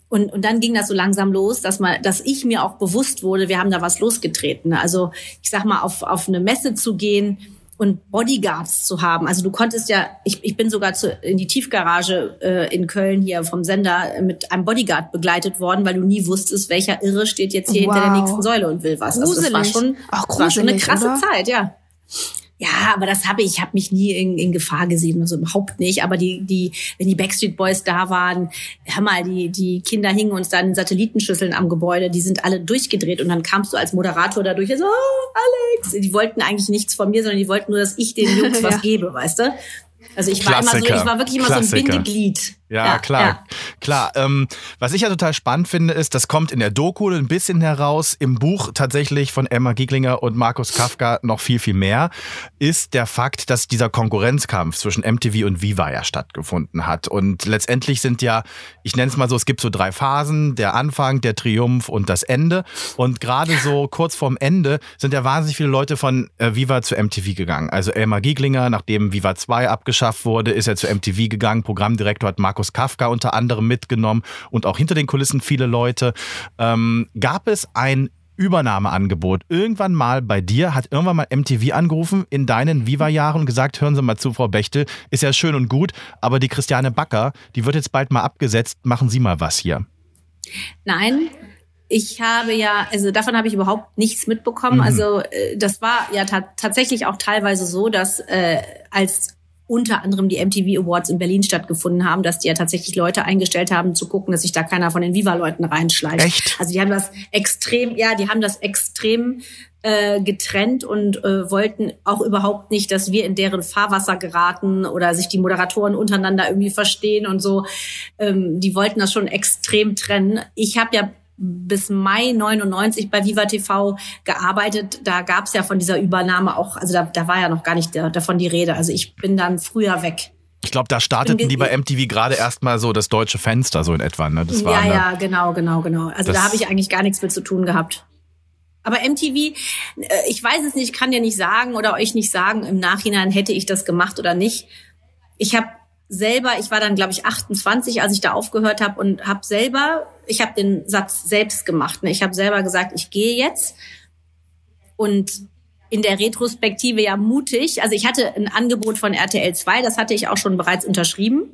Und, und dann ging das so langsam los, dass man, dass ich mir auch bewusst wurde, wir haben da was losgetreten. Also ich sag mal, auf, auf eine Messe zu gehen, und Bodyguards zu haben. Also du konntest ja, ich, ich bin sogar zu, in die Tiefgarage äh, in Köln hier vom Sender mit einem Bodyguard begleitet worden, weil du nie wusstest, welcher Irre steht jetzt hier wow. hinter der nächsten Säule und will was.
Gruselig.
Also das war schon,
Ach,
das war schon eine krasse oder? Zeit, ja. Ja, aber das habe ich, ich habe mich nie in, in Gefahr gesehen, also überhaupt nicht. Aber die, die, wenn die Backstreet Boys da waren, hör mal, die, die Kinder hingen uns da in Satellitenschüsseln am Gebäude, die sind alle durchgedreht und dann kamst du als Moderator dadurch, so, oh, Alex, die wollten eigentlich nichts von mir, sondern die wollten nur, dass ich den Jungs was gebe, weißt du? Also ich war Klassiker. immer so, ich war wirklich immer Klassiker. so ein Bindeglied.
Ja, ja klar, ja. klar. Ähm, was ich ja total spannend finde, ist, das kommt in der Doku ein bisschen heraus, im Buch tatsächlich von Emma Gieglinger und Markus Kafka noch viel, viel mehr, ist der Fakt, dass dieser Konkurrenzkampf zwischen MTV und Viva ja stattgefunden hat. Und letztendlich sind ja, ich nenne es mal so, es gibt so drei Phasen, der Anfang, der Triumph und das Ende. Und gerade so kurz vorm Ende sind ja wahnsinnig viele Leute von äh, Viva zu MTV gegangen. Also Elmar Gieglinger, nachdem Viva 2 abgeschafft wurde, ist er zu MTV gegangen. Programmdirektor hat Markus Kafka unter anderem mitgenommen und auch hinter den Kulissen viele Leute. Ähm, gab es ein Übernahmeangebot. Irgendwann mal bei dir hat irgendwann mal MTV angerufen in deinen Viva-Jahren und gesagt, hören Sie mal zu, Frau Bechtel, ist ja schön und gut, aber die Christiane Backer, die wird jetzt bald mal abgesetzt, machen Sie mal was hier.
Nein, ich habe ja, also davon habe ich überhaupt nichts mitbekommen. Mhm. Also äh, das war ja tatsächlich auch teilweise so, dass äh, als unter anderem die MTV Awards in Berlin stattgefunden haben, dass die ja tatsächlich Leute eingestellt haben, zu gucken, dass sich da keiner von den Viva-Leuten reinschleicht.
Echt?
Also die haben das extrem, ja, die haben das extrem äh, getrennt und äh, wollten auch überhaupt nicht, dass wir in deren Fahrwasser geraten oder sich die Moderatoren untereinander irgendwie verstehen und so. Ähm, die wollten das schon extrem trennen. Ich habe ja bis Mai 99 bei Viva TV gearbeitet. Da gab es ja von dieser Übernahme auch, also da, da war ja noch gar nicht davon die Rede. Also ich bin dann früher weg.
Ich glaube, da starteten die bei MTV gerade erstmal so das deutsche Fenster so in etwa. Ne? Das
war ja, ja, genau, genau, genau. Also da habe ich eigentlich gar nichts mit zu tun gehabt. Aber MTV, äh, ich weiß es nicht, kann dir nicht sagen oder euch nicht sagen, im Nachhinein hätte ich das gemacht oder nicht. Ich habe selber, ich war dann, glaube ich, 28, als ich da aufgehört habe und habe selber, ich habe den Satz selbst gemacht. Ne? Ich habe selber gesagt, ich gehe jetzt. Und in der Retrospektive ja mutig. Also ich hatte ein Angebot von RTL 2, das hatte ich auch schon bereits unterschrieben.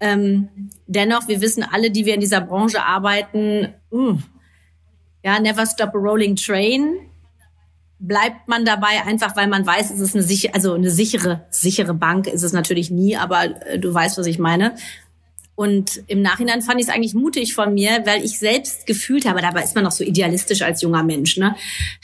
Ähm, dennoch, wir wissen alle, die wir in dieser Branche arbeiten, mh, mm, ja, never stop a rolling train. Bleibt man dabei einfach, weil man weiß, es ist eine sichere, also eine sichere, sichere Bank ist es natürlich nie, aber äh, du weißt, was ich meine. Und im Nachhinein fand ich es eigentlich mutig von mir, weil ich selbst gefühlt habe, dabei ist man noch so idealistisch als junger Mensch, ne?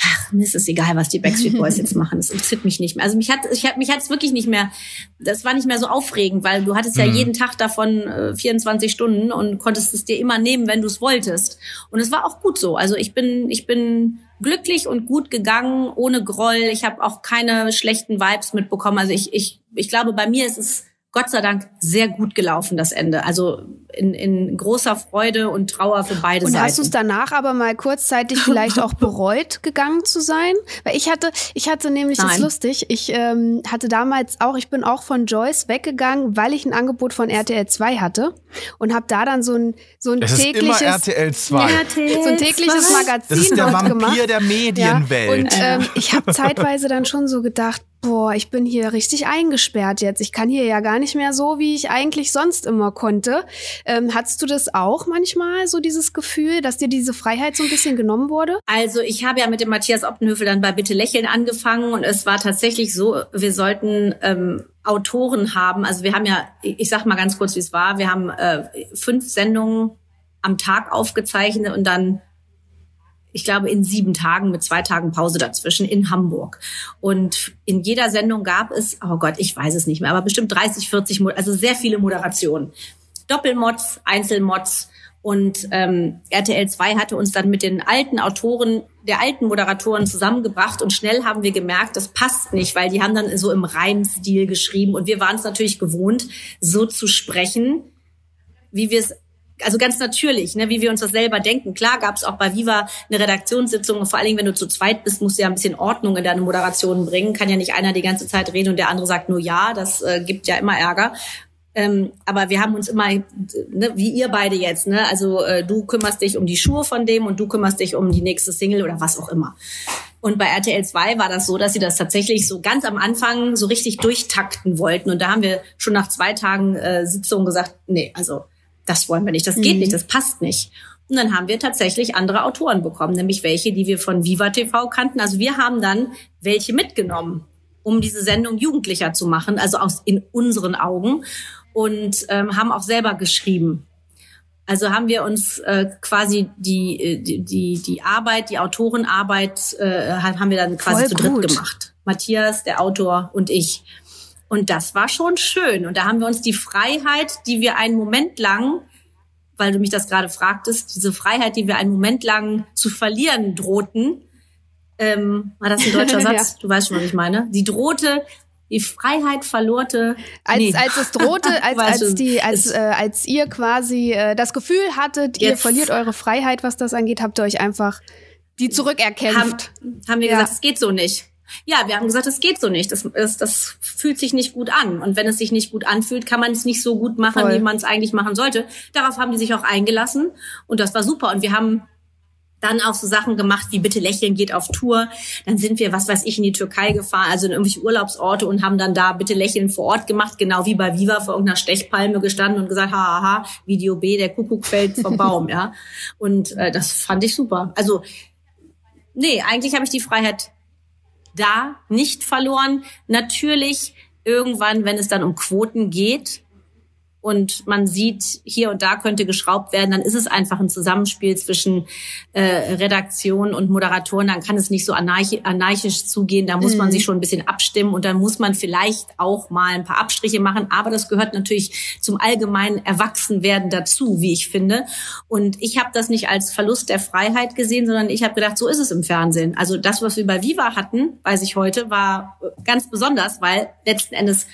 Ach, mir ist es egal, was die Backstreet Boys jetzt machen. Das interessiert mich nicht mehr. Also mich hat, ich hat, mich hat es wirklich nicht mehr, das war nicht mehr so aufregend, weil du hattest ja mhm. jeden Tag davon äh, 24 Stunden und konntest es dir immer nehmen, wenn du es wolltest. Und es war auch gut so. Also ich bin, ich bin glücklich und gut gegangen, ohne Groll. Ich habe auch keine schlechten Vibes mitbekommen. Also ich, ich, ich glaube, bei mir ist es Gott sei Dank sehr gut gelaufen, das Ende. Also in, in großer Freude und Trauer für beide
und
Seiten.
Und hast du es danach aber mal kurzzeitig vielleicht auch bereut, gegangen zu sein? Weil ich hatte, ich hatte nämlich, Nein. das ist lustig, ich ähm, hatte damals auch, ich bin auch von Joyce weggegangen, weil ich ein Angebot von RTL 2 hatte und habe da dann so ein, so ein
das
tägliches...
Ist immer RTL 2.
RTL so ein tägliches 2. Magazin
Das ist der Vampir
gemacht.
der Medienwelt.
Ja, und ähm, ich habe zeitweise dann schon so gedacht, boah, ich bin hier richtig eingesperrt jetzt. Ich kann hier ja gar nicht mehr so, wie ich eigentlich sonst immer konnte. Ähm, hattest du das auch manchmal, so dieses Gefühl, dass dir diese Freiheit so ein bisschen genommen wurde?
Also ich habe ja mit dem Matthias Optenhöfel dann bei Bitte Lächeln angefangen und es war tatsächlich so, wir sollten ähm, Autoren haben. Also wir haben ja, ich sag mal ganz kurz, wie es war. Wir haben äh, fünf Sendungen am Tag aufgezeichnet und dann ich glaube, in sieben Tagen mit zwei Tagen Pause dazwischen in Hamburg. Und in jeder Sendung gab es, oh Gott, ich weiß es nicht mehr, aber bestimmt 30, 40, also sehr viele Moderationen. Doppelmods, Einzelmods. Und ähm, RTL 2 hatte uns dann mit den alten Autoren, der alten Moderatoren zusammengebracht und schnell haben wir gemerkt, das passt nicht, weil die haben dann so im Reimstil geschrieben und wir waren es natürlich gewohnt, so zu sprechen, wie wir es also ganz natürlich, ne, wie wir uns das selber denken. Klar gab es auch bei Viva eine Redaktionssitzung und vor allen Dingen, wenn du zu zweit bist, musst du ja ein bisschen Ordnung in deine Moderation bringen. Kann ja nicht einer die ganze Zeit reden und der andere sagt nur ja. Das äh, gibt ja immer Ärger. Ähm, aber wir haben uns immer, ne, wie ihr beide jetzt, ne? Also äh, du kümmerst dich um die Schuhe von dem und du kümmerst dich um die nächste Single oder was auch immer. Und bei RTL 2 war das so, dass sie das tatsächlich so ganz am Anfang so richtig durchtakten wollten. Und da haben wir schon nach zwei Tagen äh, Sitzung gesagt, nee, also das wollen wir nicht, das geht mhm. nicht, das passt nicht. Und dann haben wir tatsächlich andere Autoren bekommen, nämlich welche, die wir von Viva TV kannten. Also wir haben dann welche mitgenommen, um diese Sendung jugendlicher zu machen, also aus in unseren Augen und ähm, haben auch selber geschrieben. Also haben wir uns äh, quasi die, äh, die, die, die Arbeit, die Autorenarbeit, äh, haben wir dann quasi Voll zu dritt gut. gemacht. Matthias, der Autor und ich. Und das war schon schön. Und da haben wir uns die Freiheit, die wir einen Moment lang, weil du mich das gerade fragtest, diese Freiheit, die wir einen Moment lang zu verlieren drohten, ähm, war das ein deutscher Satz? ja. Du weißt schon, was ich meine. Die drohte, die Freiheit verlorte.
Als, nee. als es drohte, als, als, die, als, äh, als ihr quasi äh, das Gefühl hattet, ihr verliert eure Freiheit, was das angeht, habt ihr euch einfach die zurückerkämpft.
Haben, haben wir ja. gesagt, es geht so nicht. Ja, wir haben gesagt, es geht so nicht. Das, das, das fühlt sich nicht gut an. Und wenn es sich nicht gut anfühlt, kann man es nicht so gut machen, Voll. wie man es eigentlich machen sollte. Darauf haben die sich auch eingelassen. Und das war super. Und wir haben dann auch so Sachen gemacht, wie bitte lächeln geht auf Tour. Dann sind wir, was weiß ich, in die Türkei gefahren, also in irgendwelche Urlaubsorte und haben dann da bitte lächeln vor Ort gemacht, genau wie bei Viva vor irgendeiner Stechpalme gestanden und gesagt, haha, Video B, der Kuckuck fällt vom Baum, ja. Und äh, das fand ich super. Also nee, eigentlich habe ich die Freiheit da nicht verloren. Natürlich irgendwann, wenn es dann um Quoten geht, und man sieht, hier und da könnte geschraubt werden, dann ist es einfach ein Zusammenspiel zwischen äh, Redaktion und Moderatoren. Dann kann es nicht so anarch anarchisch zugehen. Da muss mhm. man sich schon ein bisschen abstimmen und dann muss man vielleicht auch mal ein paar Abstriche machen. Aber das gehört natürlich zum allgemeinen Erwachsenwerden dazu, wie ich finde. Und ich habe das nicht als Verlust der Freiheit gesehen, sondern ich habe gedacht, so ist es im Fernsehen. Also das, was wir bei Viva hatten, weiß ich heute, war ganz besonders, weil letzten Endes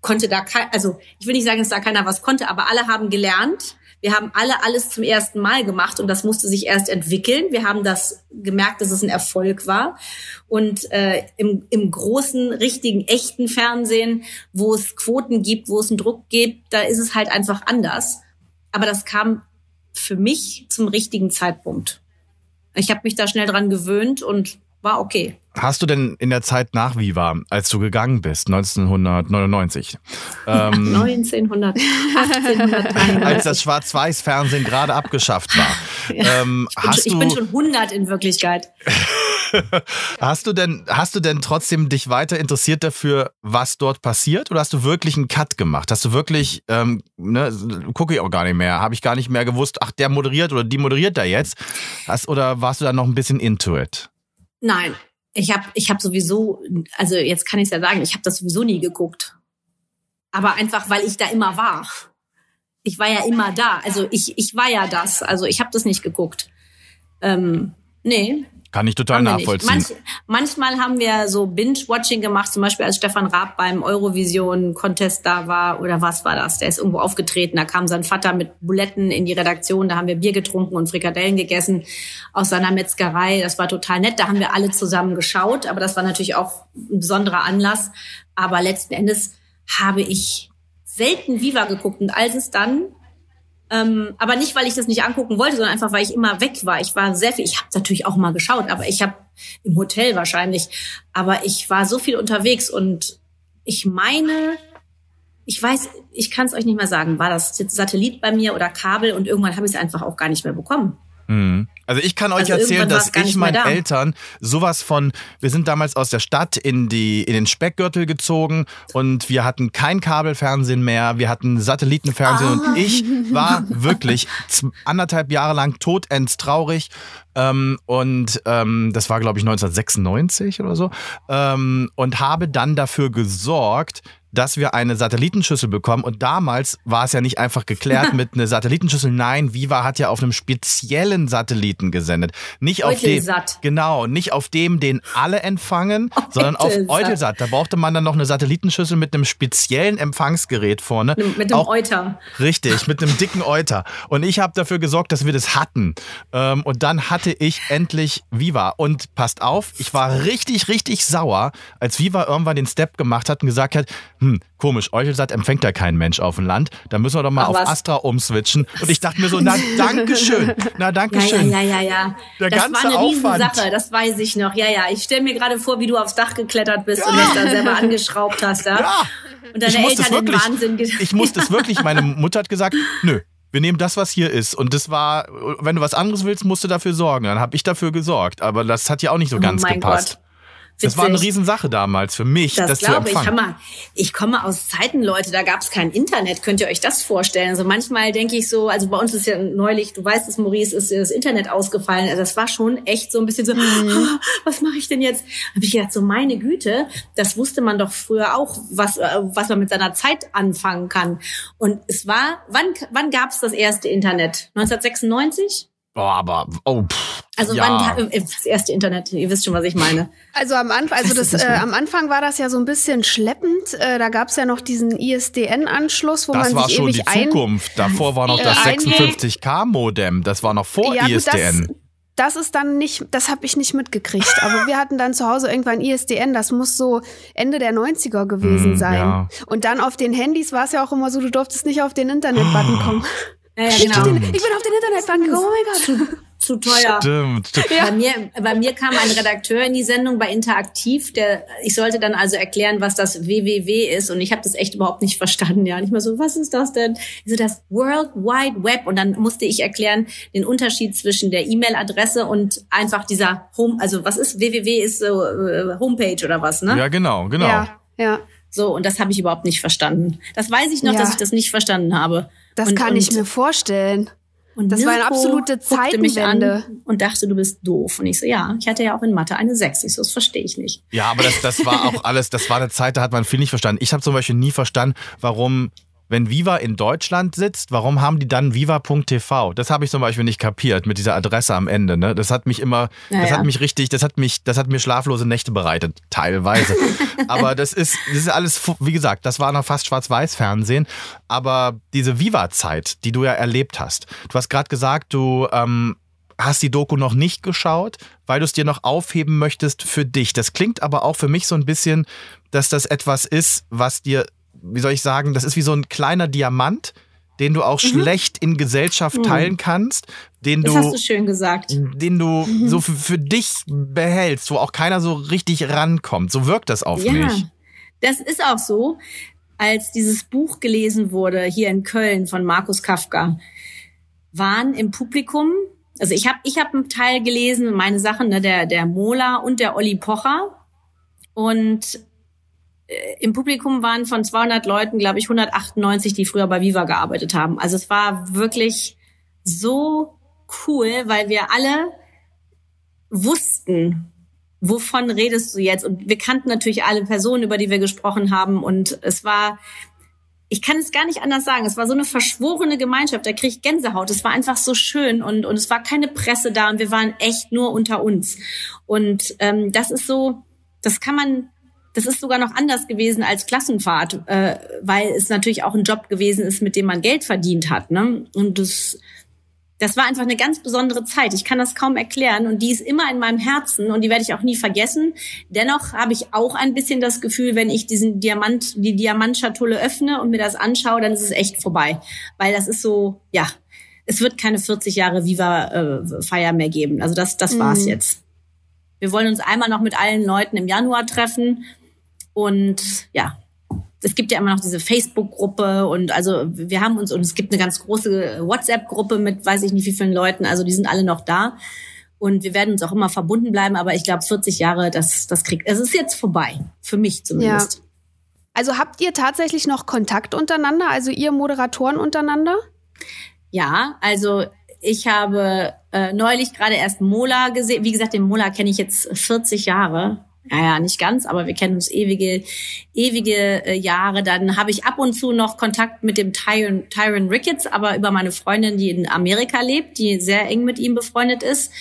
konnte da kein, also ich will nicht sagen, dass da keiner was konnte, aber alle haben gelernt, Wir haben alle alles zum ersten Mal gemacht und das musste sich erst entwickeln. Wir haben das gemerkt, dass es ein Erfolg war. Und äh, im, im großen, richtigen, echten Fernsehen, wo es Quoten gibt, wo es einen Druck gibt, da ist es halt einfach anders. Aber das kam für mich zum richtigen Zeitpunkt. Ich habe mich da schnell dran gewöhnt und war okay.
Hast du denn in der Zeit nach Viva, als du gegangen bist, 1999, ähm,
1900, 1800,
als das Schwarz-Weiß-Fernsehen gerade abgeschafft war, ähm,
ich, bin
hast
schon, ich
du
bin schon 100 in Wirklichkeit.
Hast du denn, hast du denn trotzdem dich weiter interessiert dafür, was dort passiert? Oder hast du wirklich einen Cut gemacht? Hast du wirklich, ähm, ne, gucke ich auch gar nicht mehr, habe ich gar nicht mehr gewusst, ach, der moderiert oder die moderiert da jetzt? Hast, oder warst du da noch ein bisschen into it?
Nein, ich habe ich hab sowieso, also jetzt kann ich es ja sagen, ich habe das sowieso nie geguckt. Aber einfach, weil ich da immer war. Ich war ja immer da. Also ich, ich war ja das. Also ich habe das nicht geguckt. Ähm, nee,
Kann ich total nachvollziehen.
Manch, manchmal haben wir so Binge-Watching gemacht, zum Beispiel als Stefan Raab beim Eurovision-Contest da war, oder was war das? Der ist irgendwo aufgetreten, da kam sein Vater mit Buletten in die Redaktion, da haben wir Bier getrunken und Frikadellen gegessen aus seiner Metzgerei. Das war total nett, da haben wir alle zusammen geschaut, aber das war natürlich auch ein besonderer Anlass. Aber letzten Endes habe ich selten Viva geguckt und als es dann ähm, aber nicht, weil ich das nicht angucken wollte, sondern einfach, weil ich immer weg war. Ich war sehr viel, ich habe natürlich auch mal geschaut, aber ich habe im Hotel wahrscheinlich, aber ich war so viel unterwegs und ich meine, ich weiß, ich kann es euch nicht mehr sagen, war das Satellit bei mir oder Kabel und irgendwann habe ich es einfach auch gar nicht mehr bekommen.
Mhm. Also ich kann euch
Also
erzählen, dass ich meinen
da.
Eltern sowas von, wir sind damals aus der Stadt in die in den Speckgürtel gezogen und wir hatten kein Kabelfernsehen mehr, wir hatten Satellitenfernsehen
Ah.
und ich war wirklich anderthalb Jahre lang todends traurig ähm, und ähm, das war glaube ich 1996 oder so ähm, und habe dann dafür gesorgt, dass wir eine Satellitenschüssel bekommen. Und damals war es ja nicht einfach geklärt mit einer Satellitenschüssel. Nein, Viva hat ja auf einem speziellen Satelliten gesendet. Nicht auf dem,
Eutelsat.
genau, nicht auf dem, den alle empfangen, sondern auf
Eutelsat.
Eutelsat. Da brauchte man dann noch eine Satellitenschüssel mit einem speziellen Empfangsgerät vorne.
Mit dem
Auch-
Euter.
Richtig, mit einem dicken Euter. Und ich habe dafür gesorgt, dass wir das hatten. Ähm, und dann hatte ich endlich Viva. Und passt auf, ich war richtig, richtig sauer, als Viva irgendwann den Step gemacht hat und gesagt hat, hm, komisch, Eutelsat empfängt ja kein Mensch auf dem Land. Da müssen wir doch mal
Ach,
auf
was?
Astra umswitchen. Und ich dachte mir so, na danke schön, na
Ja,
danke
ja,
schön.
ja, ja, ja.
Der
das war eine
Aufwand.
Riesensache, das weiß ich noch. Ja, ja. Ich stelle mir gerade vor, wie du aufs Dach geklettert bist und das da selber angeschraubt hast. Ja?
Ja.
Und deine
ich
Eltern in
wirklich,
Wahnsinn ge-
ich musste es wirklich, meine Mutter hat gesagt, nö, wir nehmen das, was hier ist. Und das war, wenn du was anderes willst, musst du dafür sorgen. Dann habe ich dafür gesorgt. Aber das hat ja auch nicht so ganz
oh mein
gepasst.
Gott.
Das war eine
Witzig.
Riesensache damals für mich, das,
Das
zu
glaube ich. Hör
empfangen.
mal, ich komme aus Zeiten, Leute, da gab es kein Internet. Könnt ihr euch das vorstellen? Also manchmal denke ich so, also bei uns ist ja neulich, du weißt es, Maurice, ist das Internet ausgefallen. Also das war schon echt so ein bisschen so, ah, was mache ich denn jetzt? Habe ich gedacht, so meine Güte, das wusste man doch früher auch, was, äh, was man mit seiner Zeit anfangen kann. Und es war, wann, wann gab es das erste Internet? 1996?
Boah, aber, oh, pff,
Also
ja.
wann das erste Internet? Ihr wisst schon, was ich meine.
Also am Anfang, also das, äh, am Anfang war das ja so ein bisschen schleppend. Äh, da gab es ja noch diesen ISDN-Anschluss, wo
das
man
war
sich
schon
ewig
die Zukunft. Davor war noch
Äh,
das
ein-
56K-Modem. Das war noch vor
Ja, gut,
ISDN.
das, das ist dann nicht, das habe ich nicht mitgekriegt. Aber wir hatten dann zu Hause irgendwann ISDN. Das muss so Ende der 90er gewesen
Hm,
sein.
ja.
Und dann auf den Handys war es ja auch immer so, du durftest nicht auf den Internet-Button kommen.
Ja, ja,
Ich,
genau.
bin, ich bin auf den Internet-Button gekommen. Oh mein Gott.
Zu teuer.
Stimmt, stimmt.
Bei mir, bei mir kam ein Redakteur in die Sendung bei Interaktiv, der, ich sollte dann also erklären, was das WWW ist und ich habe das echt überhaupt nicht verstanden, ja. Nicht mal so, was ist das denn? So, das World Wide Web und dann musste ich erklären den Unterschied zwischen der E-Mail-Adresse und einfach dieser Home, also was ist WWW ist so äh, Homepage oder was, ne?
Ja, genau, genau.
Ja, ja.
So und das habe ich überhaupt nicht verstanden. Das weiß ich noch,
Ja.
dass ich das nicht verstanden habe.
Das
und,
kann
und,
ich mir vorstellen.
Und
Das war eine absolute Zeitenwende.
an und dachte, du bist doof. Und ich so, ja, ich hatte ja auch in Mathe eine 6. Ich so, das verstehe ich nicht.
Ja, aber das, das war auch alles, das war eine Zeit, da hat man viel nicht verstanden. Ich habe zum Beispiel nie verstanden, warum wenn Viva in Deutschland sitzt, warum haben die dann viva.tv? Das habe ich zum Beispiel nicht kapiert mit dieser Adresse am Ende. Ne? Das hat mich immer, naja. das hat mich richtig, das hat mich, das hat mir schlaflose Nächte bereitet, teilweise. Aber das ist, das ist alles, wie gesagt, das war noch fast Schwarz-Weiß-Fernsehen. Aber diese Viva-Zeit, die du ja erlebt hast, du hast gerade gesagt, du ähm, hast die Doku noch nicht geschaut, weil du es dir noch aufheben möchtest für dich. Das klingt aber auch für mich so ein bisschen, dass das etwas ist, was dir wie soll ich sagen, das ist wie so ein kleiner Diamant, den du auch mhm. schlecht in Gesellschaft mhm. teilen kannst, den
das
du,
hast du schön gesagt,
den du mhm. so für, für, dich behältst, wo auch keiner so richtig rankommt. So wirkt das auf
ja,
mich.
Das ist auch so. Als dieses Buch gelesen wurde hier in Köln von Markus Kafka, waren im Publikum, also ich habe ich hab einen Teil gelesen, meine Sachen, ne, der der Mola und der Olli Pocher und im Publikum waren von 200 Leuten, glaube ich, 198, die früher bei Viva gearbeitet haben. Also es war wirklich so cool, weil wir alle wussten, wovon redest du jetzt? Und wir kannten natürlich alle Personen, über die wir gesprochen haben. Und es war, ich kann es gar nicht anders sagen, es war so eine verschworene Gemeinschaft, da krieg ich Gänsehaut. Es war einfach so schön und, und es war keine Presse da und wir waren echt nur unter uns. Und ähm, das ist so, das kann man das ist sogar noch anders gewesen als Klassenfahrt, äh, weil es natürlich auch ein Job gewesen ist, mit dem man Geld verdient hat. Ne? Und das, das war einfach eine ganz besondere Zeit. Ich kann das kaum erklären und die ist immer in meinem Herzen und die werde ich auch nie vergessen. Dennoch habe ich auch ein bisschen das Gefühl, wenn ich diesen Diamant, die Diamantschatulle öffne und mir das anschaue, dann ist es echt vorbei, weil das ist so, ja, es wird keine 40 Jahre Viva äh, Feier mehr geben. Also das, das war's mhm. jetzt. Wir wollen uns einmal noch mit allen Leuten im Januar treffen und ja, es gibt ja immer noch diese Facebook-Gruppe und also wir haben uns und es gibt eine ganz große WhatsApp-Gruppe mit weiß ich nicht wie vielen Leuten, also die sind alle noch da und wir werden uns auch immer verbunden bleiben, aber ich glaube 40 Jahre, das das kriegt, es ist jetzt vorbei, für mich zumindest.
Ja. Also habt ihr tatsächlich noch Kontakt untereinander, also ihr Moderatoren untereinander?
Ja, also ich habe äh, neulich gerade erst Mola gesehen. Wie gesagt, den Mola kenne ich jetzt 40 Jahre naja, nicht ganz, aber wir kennen uns ewige, ewige äh, Jahre. Dann habe ich ab und zu noch Kontakt mit dem Tyron, Tyron Ricketts, aber über meine Freundin, die in Amerika lebt, die sehr eng mit ihm befreundet ist.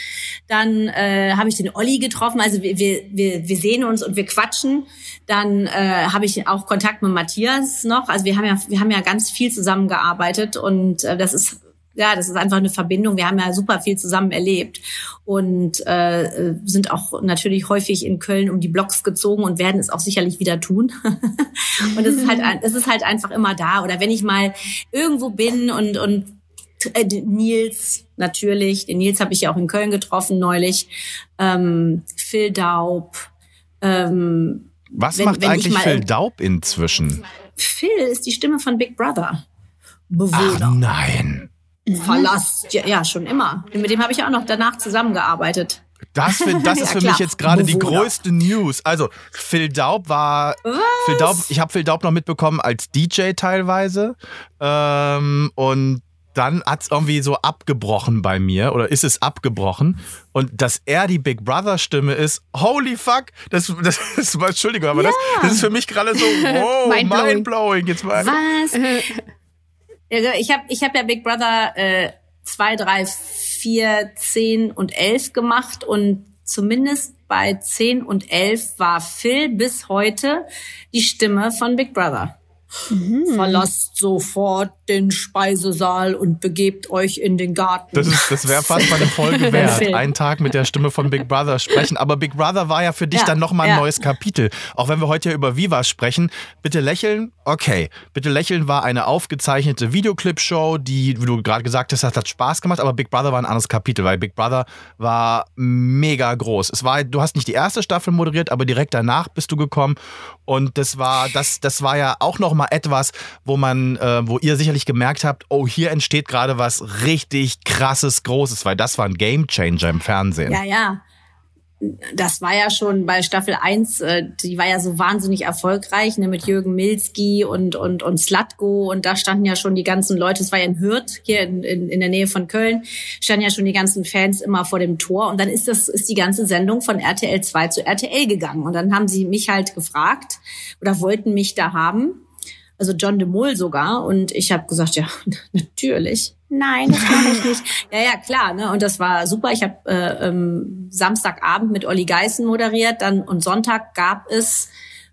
Dann äh, habe ich den Olli getroffen, also wir, wir, wir, sehen uns und wir quatschen. Dann äh, habe ich auch Kontakt mit Matthias noch. Also wir haben ja, wir haben ja ganz viel zusammengearbeitet und äh, das ist ja, das ist einfach eine Verbindung. Wir haben ja super viel zusammen erlebt und äh, sind auch natürlich häufig in Köln um die Blocks gezogen und werden es auch sicherlich wieder tun. und es ist halt, es ist halt einfach immer da. Oder wenn ich mal irgendwo bin und und äh, Nils natürlich, den Nils habe ich ja auch in Köln getroffen neulich. Ähm, Phil Daub. Ähm,
Was wenn, macht wenn eigentlich Phil Daub inzwischen?
Phil ist die Stimme von Big Brother. Bewohner.
Ach nein.
Verlasst, ja, ja, schon immer. Mit dem habe ich auch noch danach zusammengearbeitet.
Das, das ist ja, für mich jetzt gerade die größte News. Also Phil Daub war Was? Phil Daub, ich habe Phil Daub noch mitbekommen als DJ teilweise ähm, und dann hat es irgendwie so abgebrochen bei mir oder ist es abgebrochen und dass er die Big Brother Stimme ist, holy fuck, das, das ist, Entschuldigung, aber ja. das, das ist für mich gerade so, wow, mindblowing. mindblowing. Jetzt mal.
Was? Also ich habe ich hab ja Big Brother äh, 2, 3, 4, 10 und 11 gemacht und zumindest bei 10 und 11 war Phil bis heute die Stimme von Big Brother. Mhm. Verlasst sofort den Speisesaal und begebt euch in den Garten.
Das, das wäre fast mal eine Folge wert. Einen Tag mit der Stimme von Big Brother sprechen. Aber Big Brother war ja für dich ja, dann nochmal ein ja. neues Kapitel. Auch wenn wir heute ja über Viva sprechen. Bitte lächeln. Okay. Bitte lächeln war eine aufgezeichnete Videoclip-Show, die, wie du gerade gesagt hast, hat Spaß gemacht. Aber Big Brother war ein anderes Kapitel, weil Big Brother war mega groß. Es war, du hast nicht die erste Staffel moderiert, aber direkt danach bist du gekommen. Und das war, das, das war ja auch noch mal etwas, wo man, äh, wo ihr sicherlich gemerkt habt, oh, hier entsteht gerade was richtig krasses, großes, weil das war ein Gamechanger im Fernsehen.
Ja, ja. Das war ja schon bei Staffel 1, äh, die war ja so wahnsinnig erfolgreich, ne, mit Jürgen Milski und, und, und Slatko. Und da standen ja schon die ganzen Leute, es war ja in Hürth, hier in, in, in der Nähe von Köln, standen ja schon die ganzen Fans immer vor dem Tor. Und dann ist das, ist die ganze Sendung von RTL 2 zu RTL gegangen. Und dann haben sie mich halt gefragt oder wollten mich da haben also John de Mol sogar. Und ich habe gesagt, ja, natürlich. Nein, das mache ich nicht. Ja, ja, klar. Ne? Und das war super. Ich habe äh, ähm, Samstagabend mit Olli Geißen moderiert. Dann und Sonntag gab es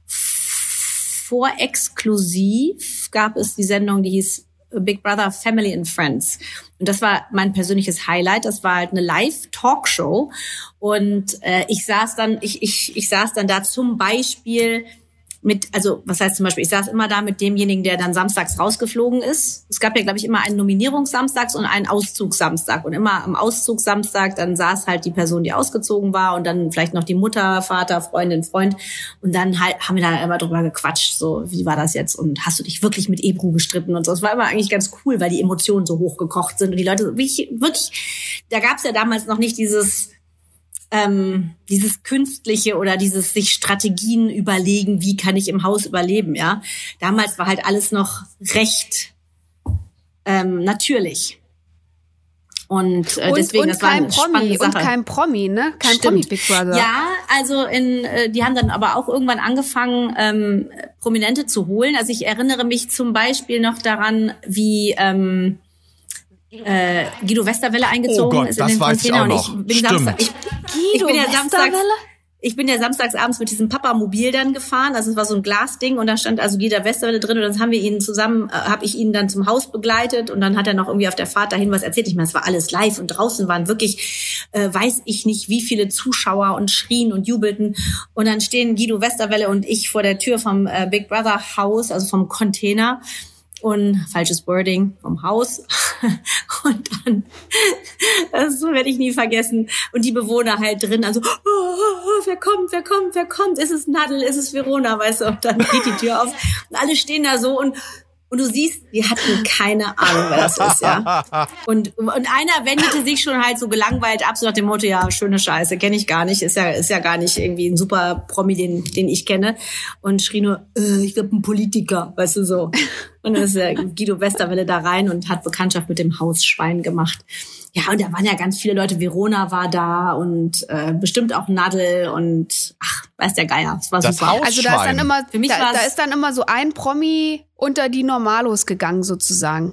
vor exklusiv gab es die Sendung, die hieß Big Brother Family and Friends. Und das war mein persönliches Highlight. Das war halt eine Live-Talkshow. Und äh, ich saß dann, ich, ich, ich saß dann da zum Beispiel mit, also was heißt zum Beispiel, ich saß immer da mit demjenigen, der dann samstags rausgeflogen ist. Es gab ja, glaube ich, immer einen Nominierungssamstags und einen Auszugssamstag. Und immer am Auszugssamstag, dann saß halt die Person, die ausgezogen war und dann vielleicht noch die Mutter, Vater, Freundin, Freund. Und dann halt haben wir da immer drüber gequatscht, so wie war das jetzt und hast du dich wirklich mit Ebru gestritten und so. Das war immer eigentlich ganz cool, weil die Emotionen so hochgekocht sind und die Leute wirklich, wirklich, da gab es ja damals noch nicht dieses ähm, dieses künstliche oder dieses sich Strategien überlegen, wie kann ich im Haus überleben, ja. Damals war halt alles noch recht ähm, natürlich. Und, äh,
und,
deswegen,
und
das war
kein
eine
Promi
spannende Sache.
und kein Promi, ne? Kein
Stimmt.
Promi Big Brother.
Ja, also in, äh, die haben dann aber auch irgendwann angefangen, ähm, Prominente zu holen. Also ich erinnere mich zum Beispiel noch daran, wie ähm, äh, Guido Westerwelle eingezogen
Oh Gott,
ist in
das
den
weiß ich
Container
auch
und
noch.
ich bin
Stimmt.
Samstag, ich, ich bin ja samstags, ich bin ja samstags abends mit diesem Papamobil dann gefahren, also es war so ein Glasding und da stand also Guido Westerwelle drin und dann haben wir ihn zusammen, äh, habe ich ihn dann zum Haus begleitet und dann hat er noch irgendwie auf der Fahrt dahin was erzählt. Ich meine, es war alles live und draußen waren wirklich, äh, weiß ich nicht, wie viele Zuschauer und schrien und jubelten. Und dann stehen Guido Westerwelle und ich vor der Tür vom äh, Big Brother Haus, also vom Container und falsches Wording vom Haus. Und dann, das werde ich nie vergessen. Und die Bewohner halt drin, also, oh, oh, oh, wer kommt, wer kommt, wer kommt? Ist es Nadel, ist es Verona, weißt du? Und dann geht die Tür auf. Und alle stehen da so und und du siehst, die hatten keine Ahnung, wer das ist, ja. Und, und einer wendete sich schon halt so gelangweilt ab, so nach dem Motto, ja, schöne Scheiße, kenne ich gar nicht, ist ja, ist ja gar nicht irgendwie ein super Promi, den, den ich kenne. Und schrie nur, äh, ich glaube, ein Politiker, weißt du so. Und dann ist der Guido Westerwelle da rein und hat Bekanntschaft mit dem Hausschwein gemacht. Ja, und da waren ja ganz viele Leute. Verona war da und äh, bestimmt auch Nadel und ach, weiß der Geier. Es war
Das
super.
Haus-
Also da ist dann immer,
Für mich
da, da ist dann immer so ein Promi unter die Normalos gegangen sozusagen.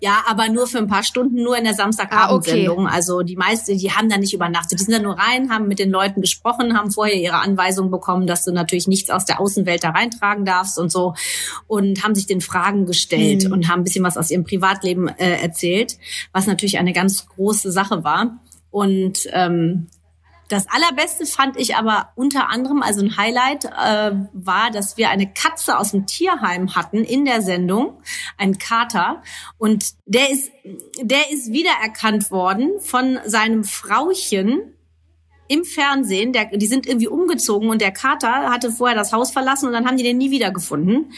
Ja, aber nur für ein paar Stunden, nur in der Samstagabendsendung. Also die meisten, die haben da nicht übernachtet. Die sind da nur rein, haben mit den Leuten gesprochen, haben vorher ihre Anweisung bekommen, dass du natürlich nichts aus der Außenwelt da reintragen darfst und so. Und haben sich den Fragen gestellt und haben ein bisschen was aus ihrem Privatleben äh, erzählt, was natürlich eine ganz große Sache war. Und ähm, das allerbeste fand ich aber unter anderem, also ein Highlight, äh, war, dass wir eine Katze aus dem Tierheim hatten in der Sendung, ein Kater. Und der ist, der ist wiedererkannt worden von seinem Frauchen im Fernsehen. Der, die sind irgendwie umgezogen und der Kater hatte vorher das Haus verlassen und dann haben die den nie wiedergefunden.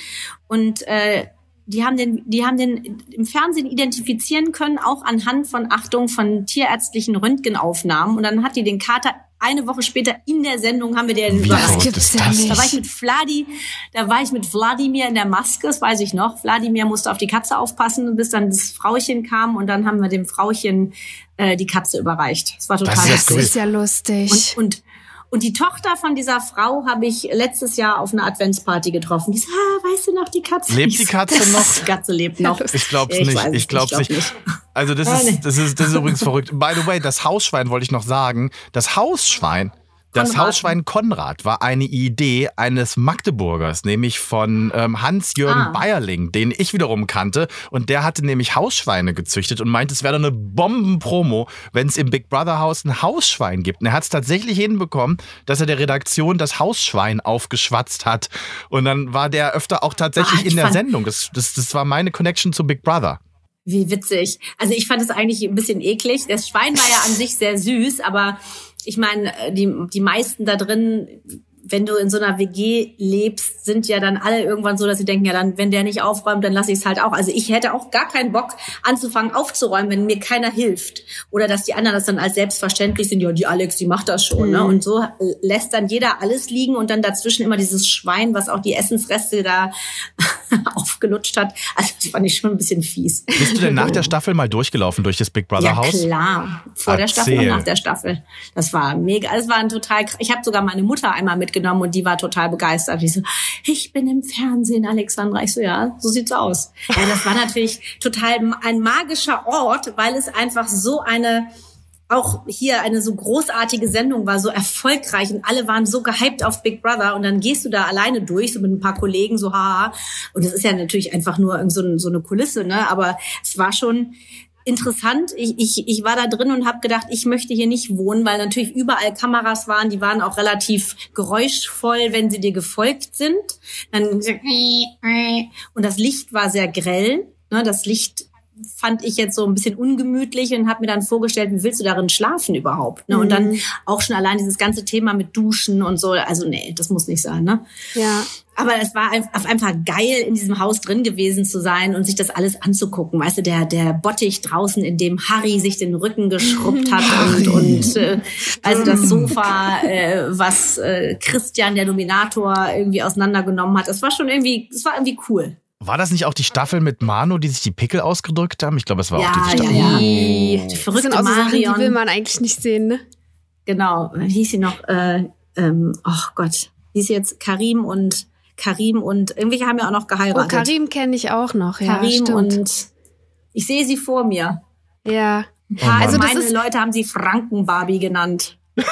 Und äh, die haben den, die haben den im Fernsehen identifizieren können, auch anhand von Achtung von tierärztlichen Röntgenaufnahmen. Und dann hat die den Kater eine Woche später in der Sendung haben wir den
Wie
überrascht.
verrückt
gibt's ja
das?
nicht.
Da war ich mit Vladi, da war ich mit Wladimir in der Maske, das weiß ich noch. Wladimir musste auf die Katze aufpassen, bis dann das Frauchen kam und dann haben wir dem Frauchen äh, die Katze überreicht. Das war total
Das ist ja
Das ist ja lustig.
und, und, und die Tochter von dieser Frau habe ich letztes Jahr auf einer Adventsparty getroffen. Die so, ah, weißt du noch, die Katze?
Lebt die Katze noch?
Die Katze lebt noch.
Ich glaub's
Ich
nicht.
es
Ich glaub's
nicht,
nicht. Also das ist, das ist, das ist übrigens verrückt. By the way, das Hausschwein wollte ich noch sagen. Das Hausschwein, das
Konrad.
Hausschwein Konrad war eine Idee eines Magdeburgers, nämlich von ähm, Hans-Jürgen
Ah.
Bayerling, den ich wiederum kannte. Und der hatte nämlich Hausschweine gezüchtet und meinte, es wäre doch eine Bombenpromo, wenn es im Big Brother Haus ein Hausschwein gibt. Und er hat es tatsächlich hinbekommen, dass er der Redaktion das Hausschwein aufgeschwatzt hat. Und dann war der öfter auch tatsächlich
ich
in der Sendung. Das, das, das war meine Connection zu Big Brother.
Wie witzig. Also ich fand es eigentlich ein bisschen eklig. Das Schwein war ja an sich sehr süß, aber ich meine, die, die meisten da drin, wenn du in so einer WG lebst, sind ja dann alle irgendwann so, dass sie denken, ja dann, wenn der nicht aufräumt, dann lasse ich es halt auch. Also ich hätte auch gar keinen Bock anzufangen aufzuräumen, wenn mir keiner hilft. Oder dass die anderen das dann als selbstverständlich sind, ja, die Alex, die macht das schon. Ne? Und so äh, lässt dann jeder alles liegen und dann dazwischen immer dieses Schwein, was auch die Essensreste da aufgelutscht hat. Also das fand ich schon ein bisschen fies.
Bist du denn nach der Staffel mal durchgelaufen durch das Big Brother
Ja
Haus?
klar, vor der
Erzähl.
Staffel und nach der Staffel. Das war mega. Es war ein total. Ich habe sogar meine Mutter einmal mitgenommen und die war total begeistert. Die so, ich bin im Fernsehen, Alexandra. Ich so, ja, so sieht's aus. Ja, das war natürlich total ein magischer Ort, weil es einfach so eine auch hier eine so großartige Sendung war, so erfolgreich und alle waren so gehypt auf Big Brother und dann gehst du da alleine durch, so mit ein paar Kollegen, so haha. Und das ist ja natürlich einfach nur so, so eine Kulisse, ne? Aber es war schon interessant. Ich, ich, ich war da drin und habe gedacht, ich möchte hier nicht wohnen, weil natürlich überall Kameras waren, die waren auch relativ geräuschvoll, wenn sie dir gefolgt sind. Dann gesagt, und das Licht war sehr grell. Ne? Das Licht fand ich jetzt so ein bisschen ungemütlich und habe mir dann vorgestellt, wie willst du darin schlafen überhaupt? Ne? Und dann auch schon allein dieses ganze Thema mit Duschen und so. Also nee, das muss nicht sein. Ne?
Ja.
Aber es war auf einfach geil, in diesem Haus drin gewesen zu sein und sich das alles anzugucken. Weißt du, der, der Bottich draußen, in dem Harry sich den Rücken geschrubbt hat und, und äh, also das Sofa, äh, was äh, Christian, der Dominator, irgendwie auseinandergenommen hat. Das war schon irgendwie, das war irgendwie cool.
War das nicht auch die Staffel mit Manu, die sich die Pickel ausgedrückt haben? Ich glaube, es war auch
Ja,
diese
ja,
Staffel.
ja.
Die
Die
das sind
verrückte
auch so Sachen, die will
Marion.
man eigentlich nicht sehen, ne?
Genau, wie hieß sie noch? Äh, ähm, oh Gott, hieß sie jetzt Karim und Karim und irgendwelche haben ja auch noch
Oh,
geheiratet.
Karim kenne ich auch noch, ja,
Karim
stimmt.
und ich sehe sie vor mir.
ja.
Oh
also
das
meine
ist-
Leute haben sie Franken-Barbie genannt.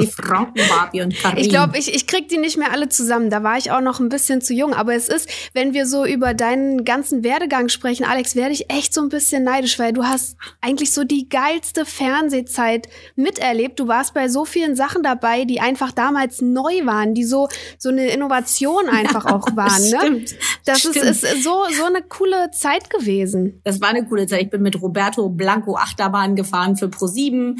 die Franken-Barbie und Karim.
Ich glaube, ich, ich krieg die nicht mehr alle zusammen. Da war ich auch noch ein bisschen zu jung. Aber es ist, wenn wir so über deinen ganzen Werdegang sprechen, Alex, werde ich echt so ein bisschen neidisch, weil du hast eigentlich so die geilste Fernsehzeit miterlebt. Du warst bei so vielen Sachen dabei, die einfach damals neu waren, die so, so eine Innovation einfach auch waren. Ne?
Stimmt.
Das
Stimmt.
ist, ist so, so eine coole Zeit gewesen.
Das war eine coole Zeit. Ich bin mit Roberto Blanco Achterbahn gefahren für Pro7.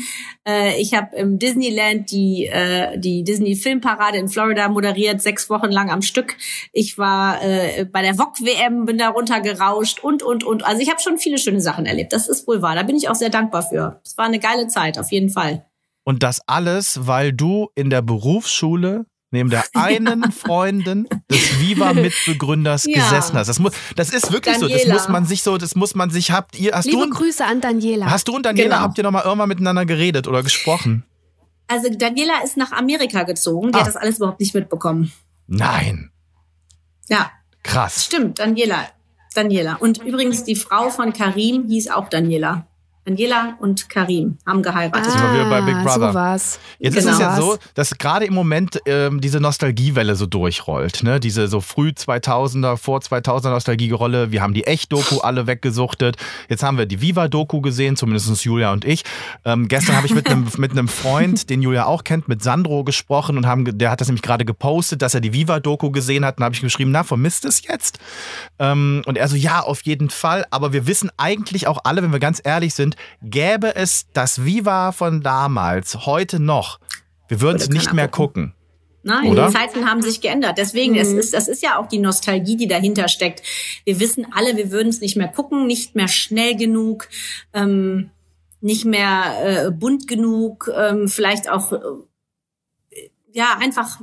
Äh, ich habe im Disneyland die, äh, die Disney Filmparade in Florida moderiert, sechs Wochen lang am Stück. Ich war äh, bei der VOG WM, bin da runtergerauscht und, und, und. Also ich habe schon viele schöne Sachen erlebt. Das ist wohl wahr. Da bin ich auch sehr dankbar für. Es war eine geile Zeit, auf jeden Fall.
Und das alles, weil du in der Berufsschule neben der einen Freundin des Viva-Mitbegründers
Ja.
gesessen hast. Das, muss, das ist wirklich so. Das
Daniela.
muss man sich so, das muss man sich, habt ihr, hast du,
Liebe
und-
Grüße an Daniela.
hast du und Daniela,
Genau.
habt ihr noch mal irgendwann miteinander geredet oder gesprochen?
Also Daniela ist nach Amerika gezogen. Die
Ah.
hat das alles überhaupt nicht mitbekommen.
Nein.
Ja,
Krass.
Stimmt, Daniela. Daniela. Und übrigens, die Frau von Karim hieß auch Daniela. Daniela und Karim haben geheiratet.
sind wir wieder bei Big
Ah,
Brother.
So war's.
Jetzt
Genau.
ist es ja so, dass gerade im Moment ähm, diese Nostalgiewelle so durchrollt. Ne? Diese so früh 2000er, vor 2000er Nostalgierolle. Wir haben die Echt-Doku alle weggesuchtet. Jetzt haben wir die Viva-Doku gesehen, zumindest Julia und ich. Ähm, gestern habe ich mit einem mit einem Freund, den Julia auch kennt, mit Sandro gesprochen und haben, der hat das nämlich gerade gepostet, dass er die Viva-Doku gesehen hat. Und habe ich geschrieben, na, vermisst es jetzt? Ähm, und er so, ja, auf jeden Fall. Aber wir wissen eigentlich auch alle, wenn wir ganz ehrlich sind, gäbe es das Viva von damals heute noch, wir würden es nicht mehr
gucken.
gucken.
Nein,
Oder?
die Zeiten haben sich geändert. Deswegen, es ist, das ist ja auch die Nostalgie, die dahinter steckt. Wir wissen alle, wir würden es nicht mehr gucken, nicht mehr schnell genug, ähm, nicht mehr äh, bunt genug, ähm, vielleicht auch äh, ja einfach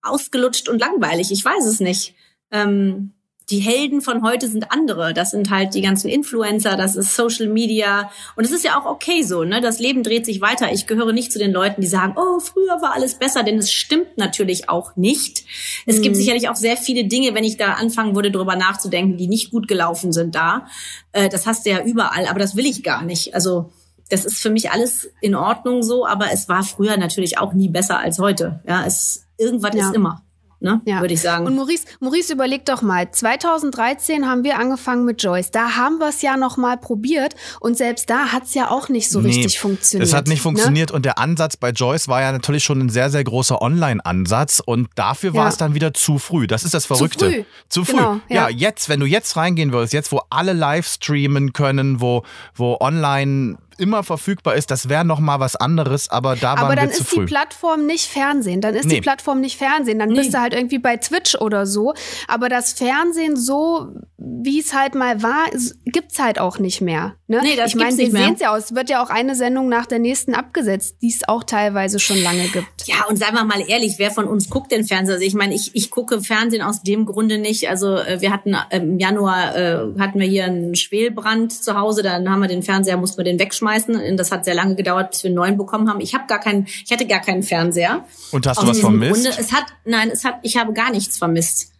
ausgelutscht und langweilig. Ich weiß es nicht. Ähm, die Helden von heute sind andere. Das sind halt die ganzen Influencer, das ist Social Media. Und es ist ja auch okay so, ne? Das Leben dreht sich weiter. Ich gehöre nicht zu den Leuten, die sagen, oh, früher war alles besser, denn es stimmt natürlich auch nicht. Es gibt sicherlich auch sehr viele Dinge, wenn ich da anfangen würde, drüber nachzudenken, die nicht gut gelaufen sind da. Äh, das hast du ja überall, aber das will ich gar nicht. Also, das ist für mich alles in Ordnung so, aber es war früher natürlich auch nie besser als heute. Ja, es, irgendwas
Ja.
ist immer, ne?
Ja.
Würde ich sagen.
Und Maurice, Maurice, überleg doch mal. 2013 haben wir angefangen mit Joyce. Da haben wir es ja noch mal probiert und selbst da hat es ja auch nicht so
Nee,
richtig funktioniert.
Es hat nicht
ne?
funktioniert und der Ansatz bei Joyce war ja natürlich schon ein sehr, sehr großer Online-Ansatz und dafür war
Ja.
es dann wieder zu früh. Das ist das Verrückte.
früh.
Zu früh.
Genau,
ja.
ja.
jetzt, wenn du jetzt reingehen würdest, jetzt wo alle live streamen können, wo, wo online immer verfügbar ist, das wäre noch mal was anderes, aber da
Aber
waren
dann
wir zu
ist die
früh.
Plattform nicht Fernsehen. Dann ist
Nee.
die Plattform nicht Fernsehen. Dann bist du halt irgendwie bei Twitch oder so. Aber das Fernsehen so, wie es halt mal war, gibt's halt auch nicht mehr. Ne?
Nee, das
ich meine,
mehr.
sehen es ja aus. Es wird ja auch eine Sendung nach der nächsten abgesetzt, die es auch teilweise schon lange gibt.
Ja, und seien wir mal ehrlich, wer von uns guckt den Fernseher? Also ich meine, ich, ich gucke Fernsehen aus dem Grunde nicht. Also äh, wir hatten äh, im Januar äh, hatten wir hier einen Schwelbrand zu Hause, dann haben wir den Fernseher, mussten wir den wegschmeißen. Und das hat sehr lange gedauert, bis wir einen neuen bekommen haben. Ich habe gar keinen, ich hatte gar keinen Fernseher.
Und hast du
Aus
was
diesem
vermisst?
Grunde, es hat, nein, es hat, ich habe gar nichts vermisst.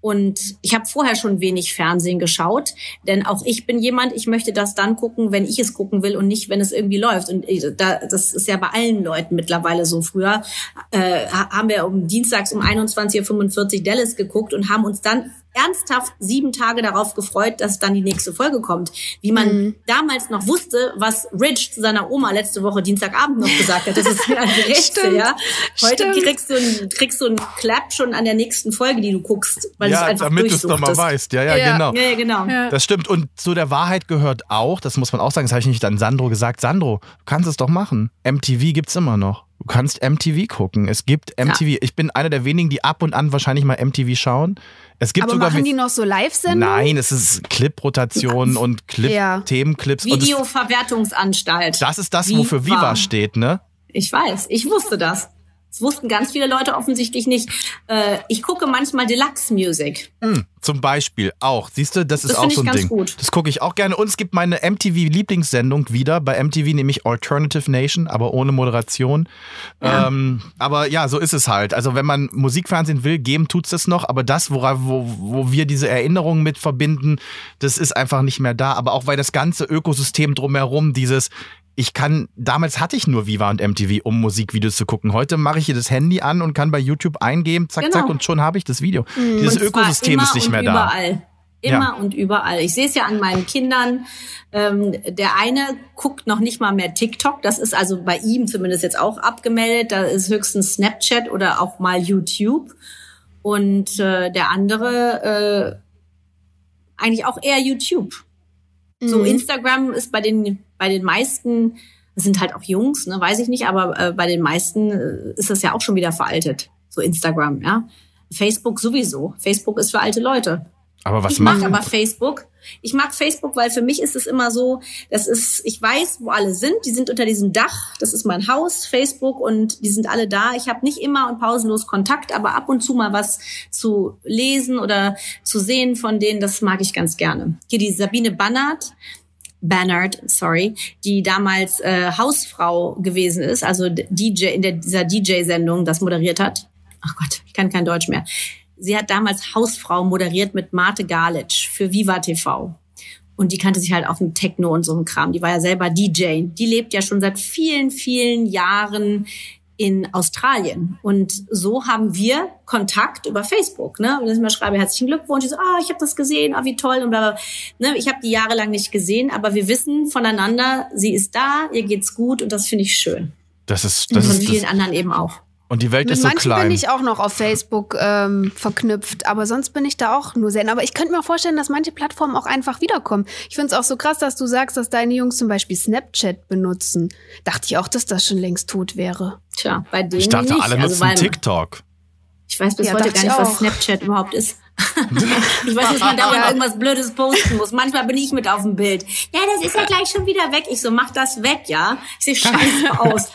Und ich habe vorher schon wenig Fernsehen geschaut, denn auch ich bin jemand, ich möchte das dann gucken, wenn ich es gucken will und nicht, wenn es irgendwie läuft. Und äh, da, das ist ja bei allen Leuten mittlerweile so. Früher äh, ha- haben wir um Dienstags um 21.45 Uhr Dallas geguckt und haben uns dann ernsthaft sieben Tage darauf gefreut, dass dann die nächste Folge kommt. Wie man
Mhm.
damals noch wusste, was Rich zu seiner Oma letzte Woche Dienstagabend noch gesagt hat. Das ist mir ein Rätsel, ja. Heute
Stimmt.
kriegst du einen, kriegst du einen Clap schon an der nächsten Folge, die du guckst, weil du es
ja,
einfach
damit du es nochmal weißt. Ja, ja,
Ja.
genau.
Ja, ja, genau.
Das stimmt. Und zu der Wahrheit gehört auch, das muss man auch sagen, das habe ich nicht an Sandro gesagt. Sandro, du kannst es doch machen. MTV gibt's immer noch. Du kannst MTV gucken. Es gibt MTV. Ich bin einer der wenigen, die ab und an wahrscheinlich mal MTV schauen. Es gibt
Aber
sogar.
machen die noch so Live-Sendungen?
Nein, es ist Clip-Rotation und Clip
Ja.
Themenclips.
Videoverwertungsanstalt.
das, das ist das, wofür Viva steht, ne?
Ich weiß, ich wusste das. Das wussten ganz viele Leute offensichtlich nicht. Äh, ich gucke manchmal Deluxe Music.
Hm, zum Beispiel auch. Siehst du, das ist
Das
auch so ein
ganz
Ding.
gut.
Das gucke ich auch gerne. Und es gibt meine MTV-Lieblingssendung wieder. Bei MTV nämlich Alternative Nation, aber ohne Moderation. Ähm, aber ja, so ist es halt. Also wenn man Musikfernsehen will, geben tut's das noch. Aber das, wora, wo, wo wir diese Erinnerungen mit verbinden, das ist einfach nicht mehr da. Aber auch weil das ganze Ökosystem drumherum, dieses ich kann, damals hatte ich nur Viva und MTV, um Musikvideos zu gucken. Heute mache ich hier das Handy an und kann bei YouTube eingeben, zack,
Genau.
zack, und schon habe ich das Video. Dieses
Und zwar
Ökosystem
immer
ist nicht
und
mehr da.
überall. Immer
Ja.
und überall. Ich sehe es ja an meinen Kindern. Ähm, der eine guckt noch nicht mal mehr TikTok. Das ist also bei ihm zumindest jetzt auch abgemeldet. Da ist höchstens Snapchat oder auch mal YouTube. Und äh, der andere äh, eigentlich auch eher YouTube. So
Mhm.
Instagram ist bei den bei den meisten das sind halt auch Jungs, ne, weiß ich nicht, aber äh, bei den meisten äh, ist das ja auch schon wieder veraltet. So Instagram, ja. Facebook sowieso. Facebook ist für alte Leute.
Aber was
ich mag
macht
aber Facebook. Ich mag Facebook, weil für mich ist es immer so, das ist, ich weiß, wo alle sind. Die sind unter diesem Dach. Das ist mein Haus, Facebook, und die sind alle da. Ich habe nicht immer und pausenlos Kontakt, aber ab und zu mal was zu lesen oder zu sehen von denen, das mag ich ganz gerne. Hier die Sabine Bannert. Bannard, sorry, die damals äh, Hausfrau gewesen ist, also DJ in der, dieser DJ-Sendung das moderiert hat. Ach Gott, ich kann kein Deutsch mehr. Sie hat damals Hausfrau moderiert mit Marte Galitsch für Viva TV. Und die kannte sich halt auch mit Techno und so einem Kram. Die war ja selber DJ. Die lebt ja schon seit vielen, vielen Jahren in Australien. Und so haben wir Kontakt über Facebook. Ne? Und ich mal schreibe, herzlichen Glückwunsch. Ich so, ah, ich habe das gesehen, ah, wie toll. Und bla, bla. Ne? Ich habe die jahrelang nicht gesehen, aber wir wissen voneinander, sie ist da, ihr geht's gut und das finde ich schön.
Das ist,
Und
das
von
ist
vielen
das,
anderen eben auch.
und die Welt
Mit
ist so
manchen
klein.
bin ich auch noch auf Facebook ähm, verknüpft, aber sonst bin ich da auch nur selten. Aber ich könnte mir vorstellen, dass manche Plattformen auch einfach wiederkommen. Ich finde es auch so krass, dass du sagst, dass deine Jungs zum Beispiel Snapchat benutzen. Dachte ich auch, dass das schon längst tot wäre.
Tja, bei denen
ich dachte,
nicht.
alle
Also,
nutzen TikTok.
Ich weiß bis
Ja,
heute gar nicht,
ich
was. Snapchat überhaupt ist. ich weiß, dass man dauernd irgendwas Blödes posten muss. Manchmal bin ich mit auf dem Bild. Ja, das ist ja gleich schon wieder weg. Ich so, mach das weg, ja? Ich sehe scheiße aus.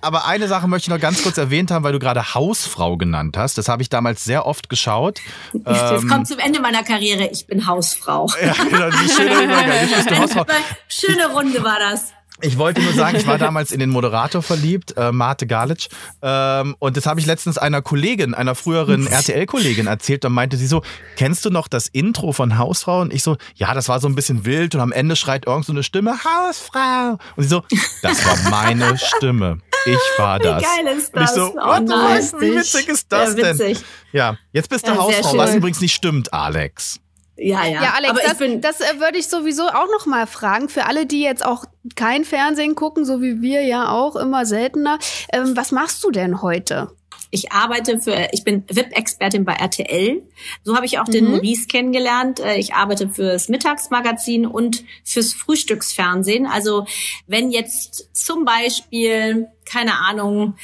Aber eine Sache möchte ich noch ganz kurz erwähnt haben, weil du gerade Hausfrau genannt hast. Das habe ich damals sehr oft geschaut.
Jetzt
Ähm,
kommt zum Ende meiner Karriere. Ich bin Hausfrau.
ja, genau, die schöne.
Eine schöne Runde war das.
Ich wollte nur sagen, ich war damals in den Moderator verliebt, äh, Marte Galitsch. Ähm, und das habe ich letztens einer Kollegin, einer früheren RTL-Kollegin erzählt. Da meinte sie so, kennst du noch das Intro von Hausfrau? Und ich so, ja, das war so ein bisschen wild. Und am Ende schreit irgend so eine Stimme, Hausfrau. Und sie so, das war meine Stimme. Ich war das.
geil ist
Und ich
das?
so,
Oh nein.
was? Wie witzig ist das denn?
witzig.
Ja, jetzt bist du
Ja,
Hausfrau, was übrigens nicht stimmt, Alex.
Ja, ja.
Ja, Alex,
Aber ich
das,
bin,
das äh, würde ich sowieso auch noch mal fragen. Für alle, die jetzt auch kein Fernsehen gucken, so wie wir ja auch immer seltener. Ähm, was machst du denn heute?
Ich arbeite für, ich bin VIP-Expertin bei RTL. So habe ich auch den
Mhm.
Maurice kennengelernt. Äh, Ich arbeite fürs Mittagsmagazin und fürs Frühstücksfernsehen. Also wenn jetzt zum Beispiel, keine Ahnung,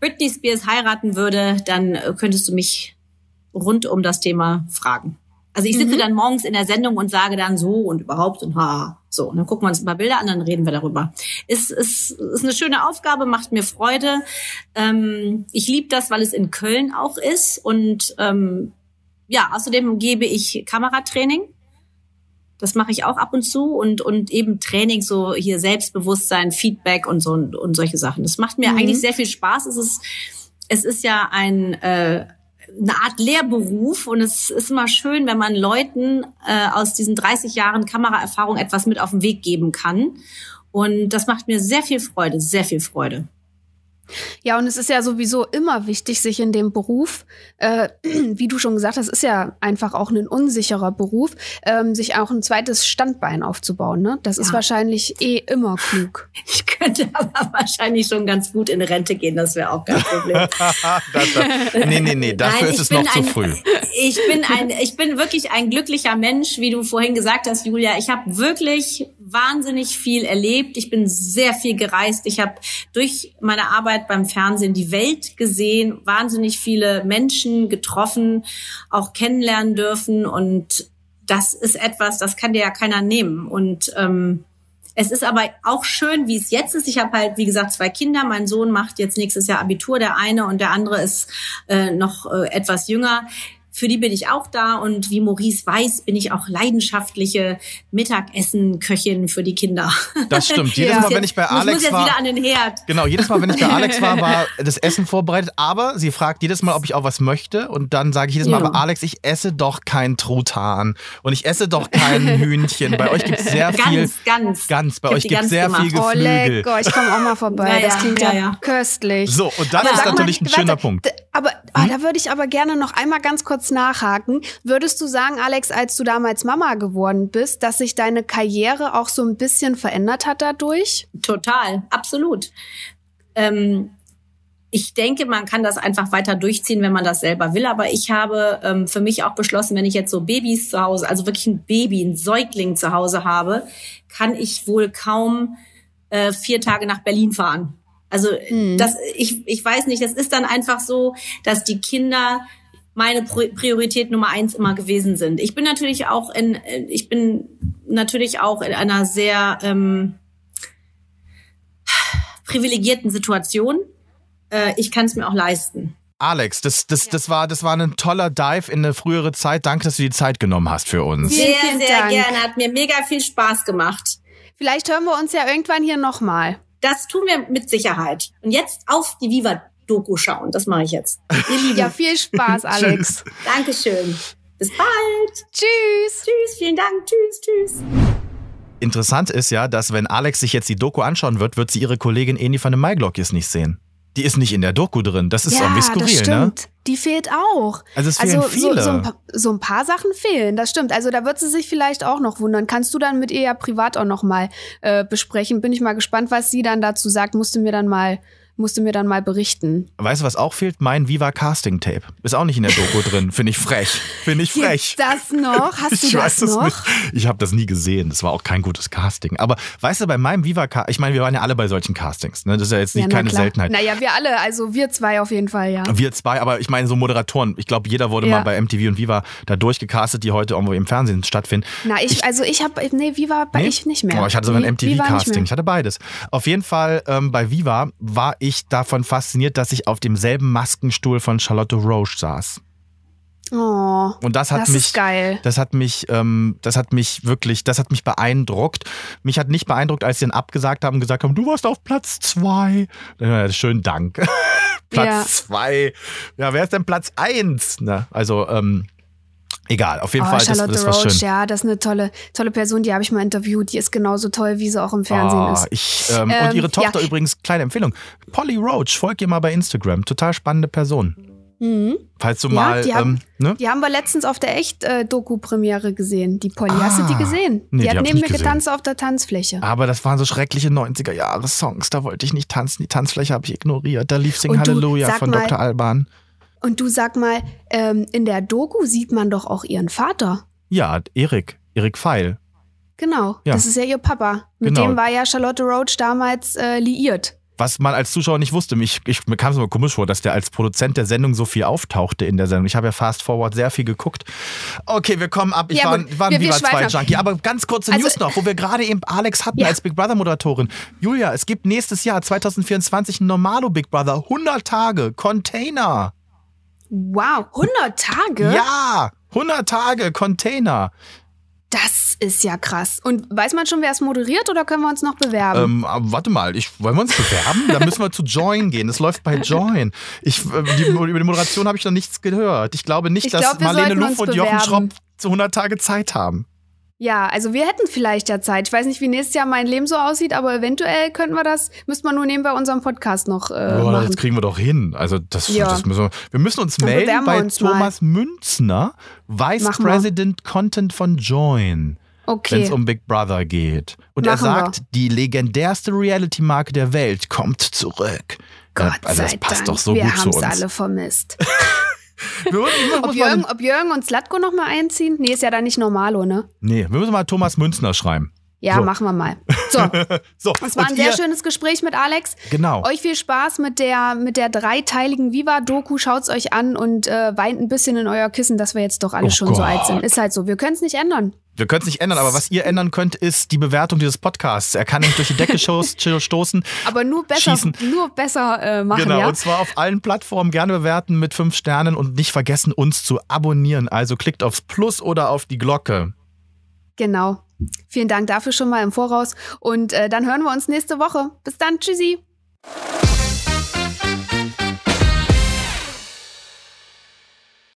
Britney Spears heiraten würde, dann äh, könntest du mich rund um das Thema fragen. Also ich sitze mhm. dann morgens in der Sendung und sage dann so und überhaupt und ha. So, und dann gucken wir uns ein paar Bilder an, dann reden wir darüber. Ist, ist, ist eine schöne Aufgabe, macht mir Freude. Ähm, ich liebe das, weil es in Köln auch ist. Und ähm, ja, außerdem gebe ich Kameratraining. Das mache ich auch ab und zu und, und eben Training, so hier Selbstbewusstsein, Feedback und so und, und solche Sachen. Das macht mir mhm. eigentlich sehr viel Spaß. Es ist, es ist ja ein, äh, eine Art Lehrberuf und es ist immer schön, wenn man Leuten äh, aus diesen 30 Jahren Kameraerfahrung etwas mit auf den Weg geben kann. Und das macht mir sehr viel Freude, sehr viel Freude.
Ja, und es ist ja sowieso immer wichtig, sich in dem Beruf, äh, wie du schon gesagt hast, ist ja einfach auch ein unsicherer Beruf, ähm, sich auch ein zweites Standbein aufzubauen. Ne? Das ja. ist wahrscheinlich eh immer klug.
Ich könnte aber wahrscheinlich schon ganz gut in Rente gehen, das wäre auch kein Problem.
das, das, nee, nee, nee, dafür Nein, ist es noch ein, zu früh.
Ich bin ein, ich bin wirklich ein glücklicher Mensch, wie du vorhin gesagt hast, Julia. Ich habe wirklich wahnsinnig viel erlebt. Ich bin sehr viel gereist. Ich habe durch meine Arbeit beim Fernsehen die Welt gesehen, wahnsinnig viele Menschen getroffen, auch kennenlernen dürfen. Und das ist etwas, das kann dir ja keiner nehmen. Und ähm, es ist aber auch schön, wie es jetzt ist. Ich habe halt, wie gesagt, zwei Kinder. Mein Sohn macht jetzt nächstes Jahr Abitur, der eine und der andere ist äh, noch äh, etwas jünger für die bin ich auch da und wie Maurice weiß, bin ich auch leidenschaftliche Mittagessen-Köchin für die Kinder.
Das stimmt. Jedes ja. Mal, wenn ich bei Alex ich muss jetzt
war, wieder an den Herd.
Genau, jedes Mal, wenn ich bei Alex war, war das Essen vorbereitet. Aber sie fragt jedes Mal, ob ich auch was möchte. Und dann sage ich jedes Mal, ja. aber Alex, ich esse doch kein Truthahn und ich esse doch kein Hühnchen. Bei euch gibt es sehr
ganz,
viel.
Ganz,
ganz. Bei euch gibt es sehr gemacht. viel Geflügel.
Oh, lecker. Ich komme auch mal vorbei. Ja, das klingt ja, köstlich.
So, und das ist natürlich mal, ein schöner
warte,
Punkt.
Aber oh, da würde ich aber gerne noch einmal ganz kurz nachhaken. Würdest du sagen, Alex, als du damals Mama geworden bist, dass sich deine Karriere auch so ein bisschen verändert hat dadurch?
Total, absolut. Ähm, ich denke, man kann das einfach weiter durchziehen, wenn man das selber will. Aber ich habe ähm, für mich auch beschlossen, wenn ich jetzt so Babys zu Hause, also wirklich ein Baby, ein Säugling zu Hause habe, kann ich wohl kaum äh, vier Tage nach Berlin fahren. Also hm. das, ich, ich weiß nicht, es ist dann einfach so, dass die Kinder meine Priorität Nummer eins immer gewesen sind. Ich bin natürlich auch in, ich bin natürlich auch in einer sehr ähm, privilegierten Situation. Äh, ich kann es mir auch leisten.
Alex, das, das, das, war, das war ein toller Dive in eine frühere Zeit. Danke, dass du die Zeit genommen hast für uns.
Sehr, sehr Dank. gerne. Hat mir mega viel Spaß gemacht.
Vielleicht hören wir uns ja irgendwann hier nochmal.
Das tun wir mit Sicherheit. Und jetzt auf die Viva Doku schauen. Das mache ich jetzt.
Ja, viel Spaß, Alex.
Dankeschön. Bis bald.
Tschüss.
Tschüss, vielen Dank. Tschüss, tschüss.
Interessant ist ja, dass wenn Alex sich jetzt die Doku anschauen wird, wird sie ihre Kollegin Eni van de Maiglock jetzt nicht sehen. Die ist nicht in der Doku drin. Das ist ja, irgendwie skurril, das
ne? stimmt. Ne? Die fehlt auch.
Also es fehlen also, viele.
So, so, ein paar, so, ein paar, Sachen fehlen, das stimmt. Also da wird sie sich vielleicht auch noch wundern. Kannst du dann mit ihr ja privat auch noch mal äh, besprechen. Bin ich mal gespannt, was sie dann dazu sagt. Musste mir dann mal musste mir dann mal berichten.
Weißt du, was auch fehlt? Mein Viva Casting Tape. Ist auch nicht in der Doku drin. Finde ich frech. Finde ich frech.
Gibt's das noch? Hast
ich
du das noch? Nicht.
Ich habe das nie gesehen. Das war auch kein gutes Casting. Aber weißt du, bei meinem Viva Casting, ich meine, wir waren ja alle bei solchen Castings. Ne? Das ist ja jetzt nicht ja, keine klar. Seltenheit.
Naja, wir alle. Also wir zwei auf jeden Fall, ja.
Wir zwei, aber ich meine so Moderatoren. Ich glaube, jeder wurde ja. mal bei MTV und Viva da durchgecastet, die heute irgendwo im Fernsehen stattfinden.
Na, ich, ich also ich habe, nee, Viva bei nee? ich nicht mehr.
Oh, ich hatte sogar ein MTV-Casting. Ich hatte beides. Auf jeden Fall ähm, bei Viva war ich davon fast fasziniert, dass ich auf demselben Maskenstuhl von Charlotte Roche saß.
Oh,
und das hat
das
mich,
ist geil.
das hat mich, ähm, das hat mich wirklich, das hat mich beeindruckt. Mich hat nicht beeindruckt, als sie dann abgesagt haben und gesagt haben, du warst auf Platz zwei. Äh, schönen Dank. Platz ja. zwei. Ja, wer ist denn Platz eins? Na, also ähm, Egal, auf jeden oh, Fall,
Charlotte
das, das
Roach,
war schön.
Ja, das ist eine tolle, tolle Person, die habe ich mal interviewt. Die ist genauso toll, wie sie auch im Fernsehen oh, ist.
Ich, ähm, ähm, und ihre Tochter ja. übrigens, kleine Empfehlung. Polly Roach, folgt ihr mal bei Instagram. Total spannende Person. Mhm. Falls du ja, mal.
Die haben, ähm, ne? die haben wir letztens auf der Echt-Doku-Premiere gesehen. Die Polly, ah, hast du die ah. gesehen? Nee, die, die hat neben mir getanzt auf der Tanzfläche.
Aber das waren so schreckliche 90er-Jahre-Songs. Da wollte ich nicht tanzen. Die Tanzfläche habe ich ignoriert. Da lief Sing Halleluja von mal, Dr. Alban.
Und du sag mal, ähm, in der Doku sieht man doch auch ihren Vater.
Ja, Erik, Erik Pfeil.
Genau, ja. das ist ja ihr Papa. Mit genau. dem war ja Charlotte Roach damals äh, liiert.
was man als Zuschauer nicht wusste. Ich, ich, mir kam es immer komisch vor, dass der als Produzent der Sendung so viel auftauchte in der Sendung. Ich habe ja Fast Forward sehr viel geguckt. Okay, wir kommen ab. Ich
Ja,
war, war ein Viva 2
schweifen ab.
Junkie. Aber ganz kurze
Also-
News noch, wo wir gerade eben Alex hatten
Ja.
als Big Brother Moderatorin. Julia, es gibt nächstes Jahr 2024 ein Normalo Big Brother. 100 Tage, Container.
Wow, 100 Tage?
Ja, 100 Tage, Container.
Das ist ja krass. Und weiß man schon, wer es moderiert oder können wir uns noch bewerben?
Ähm, aber warte mal, ich, wollen wir uns bewerben? Da müssen wir zu Join gehen. Das läuft bei Join. Ich, äh, die, über die Moderation habe ich noch nichts gehört. Ich glaube nicht,
Ich
dass
glaub,
Marlene Luff und Jochen
bewerben.
Schropp zu 100 Tage Zeit haben.
Ja, also wir hätten vielleicht ja Zeit. Ich weiß nicht, wie nächstes Jahr mein Leben so aussieht, aber eventuell könnten wir das, müsste man nur nebenbei unserem Podcast noch äh,
Boah,
machen.
das kriegen wir doch hin. Also das,
Ja.
das müssen wir, wir müssen uns
Dann
melden
wir
bei
uns mal.
Thomas Münzner, Vice
wir.
President Content von Join. Wenn
Okay.
es um Big Brother geht. Und er
Machen wir.
sagt, die legendärste Reality-Marke der Welt kommt zurück.
Gott
also das passt
Dank.
doch so
wir
gut zu uns.
alle vermisst. Ob, Jürgen, ob Jürgen und Slatko noch mal einziehen? Nee, ist ja dann nicht normalo, ne?
nee, wir müssen mal Thomas Münzner schreiben.
Ja,
So.
machen wir mal. So,
So,
es war ein sehr schönes Gespräch mit Alex.
Genau.
Euch viel Spaß mit der, mit der dreiteiligen Viva-Doku. Schaut's euch an und äh, weint ein bisschen in euer Kissen, dass wir jetzt doch alle
Oh
schon so alt
Gott.
sind. Ist halt so. Wir können es nicht ändern.
Wir können es nicht ändern, aber was ihr ändern könnt, ist die Bewertung dieses Podcasts. Er kann nämlich durch die Decke stoßen.
Aber nur besser,
Schießen.
nur besser äh, machen,
Genau,
ja?
und zwar auf allen Plattformen gerne bewerten mit fünf Sternen und nicht vergessen, uns zu abonnieren. Also klickt aufs Plus oder auf die Glocke.
Genau. Vielen Dank dafür schon mal im Voraus. Und äh, dann hören wir uns nächste Woche. Bis dann. Tschüssi.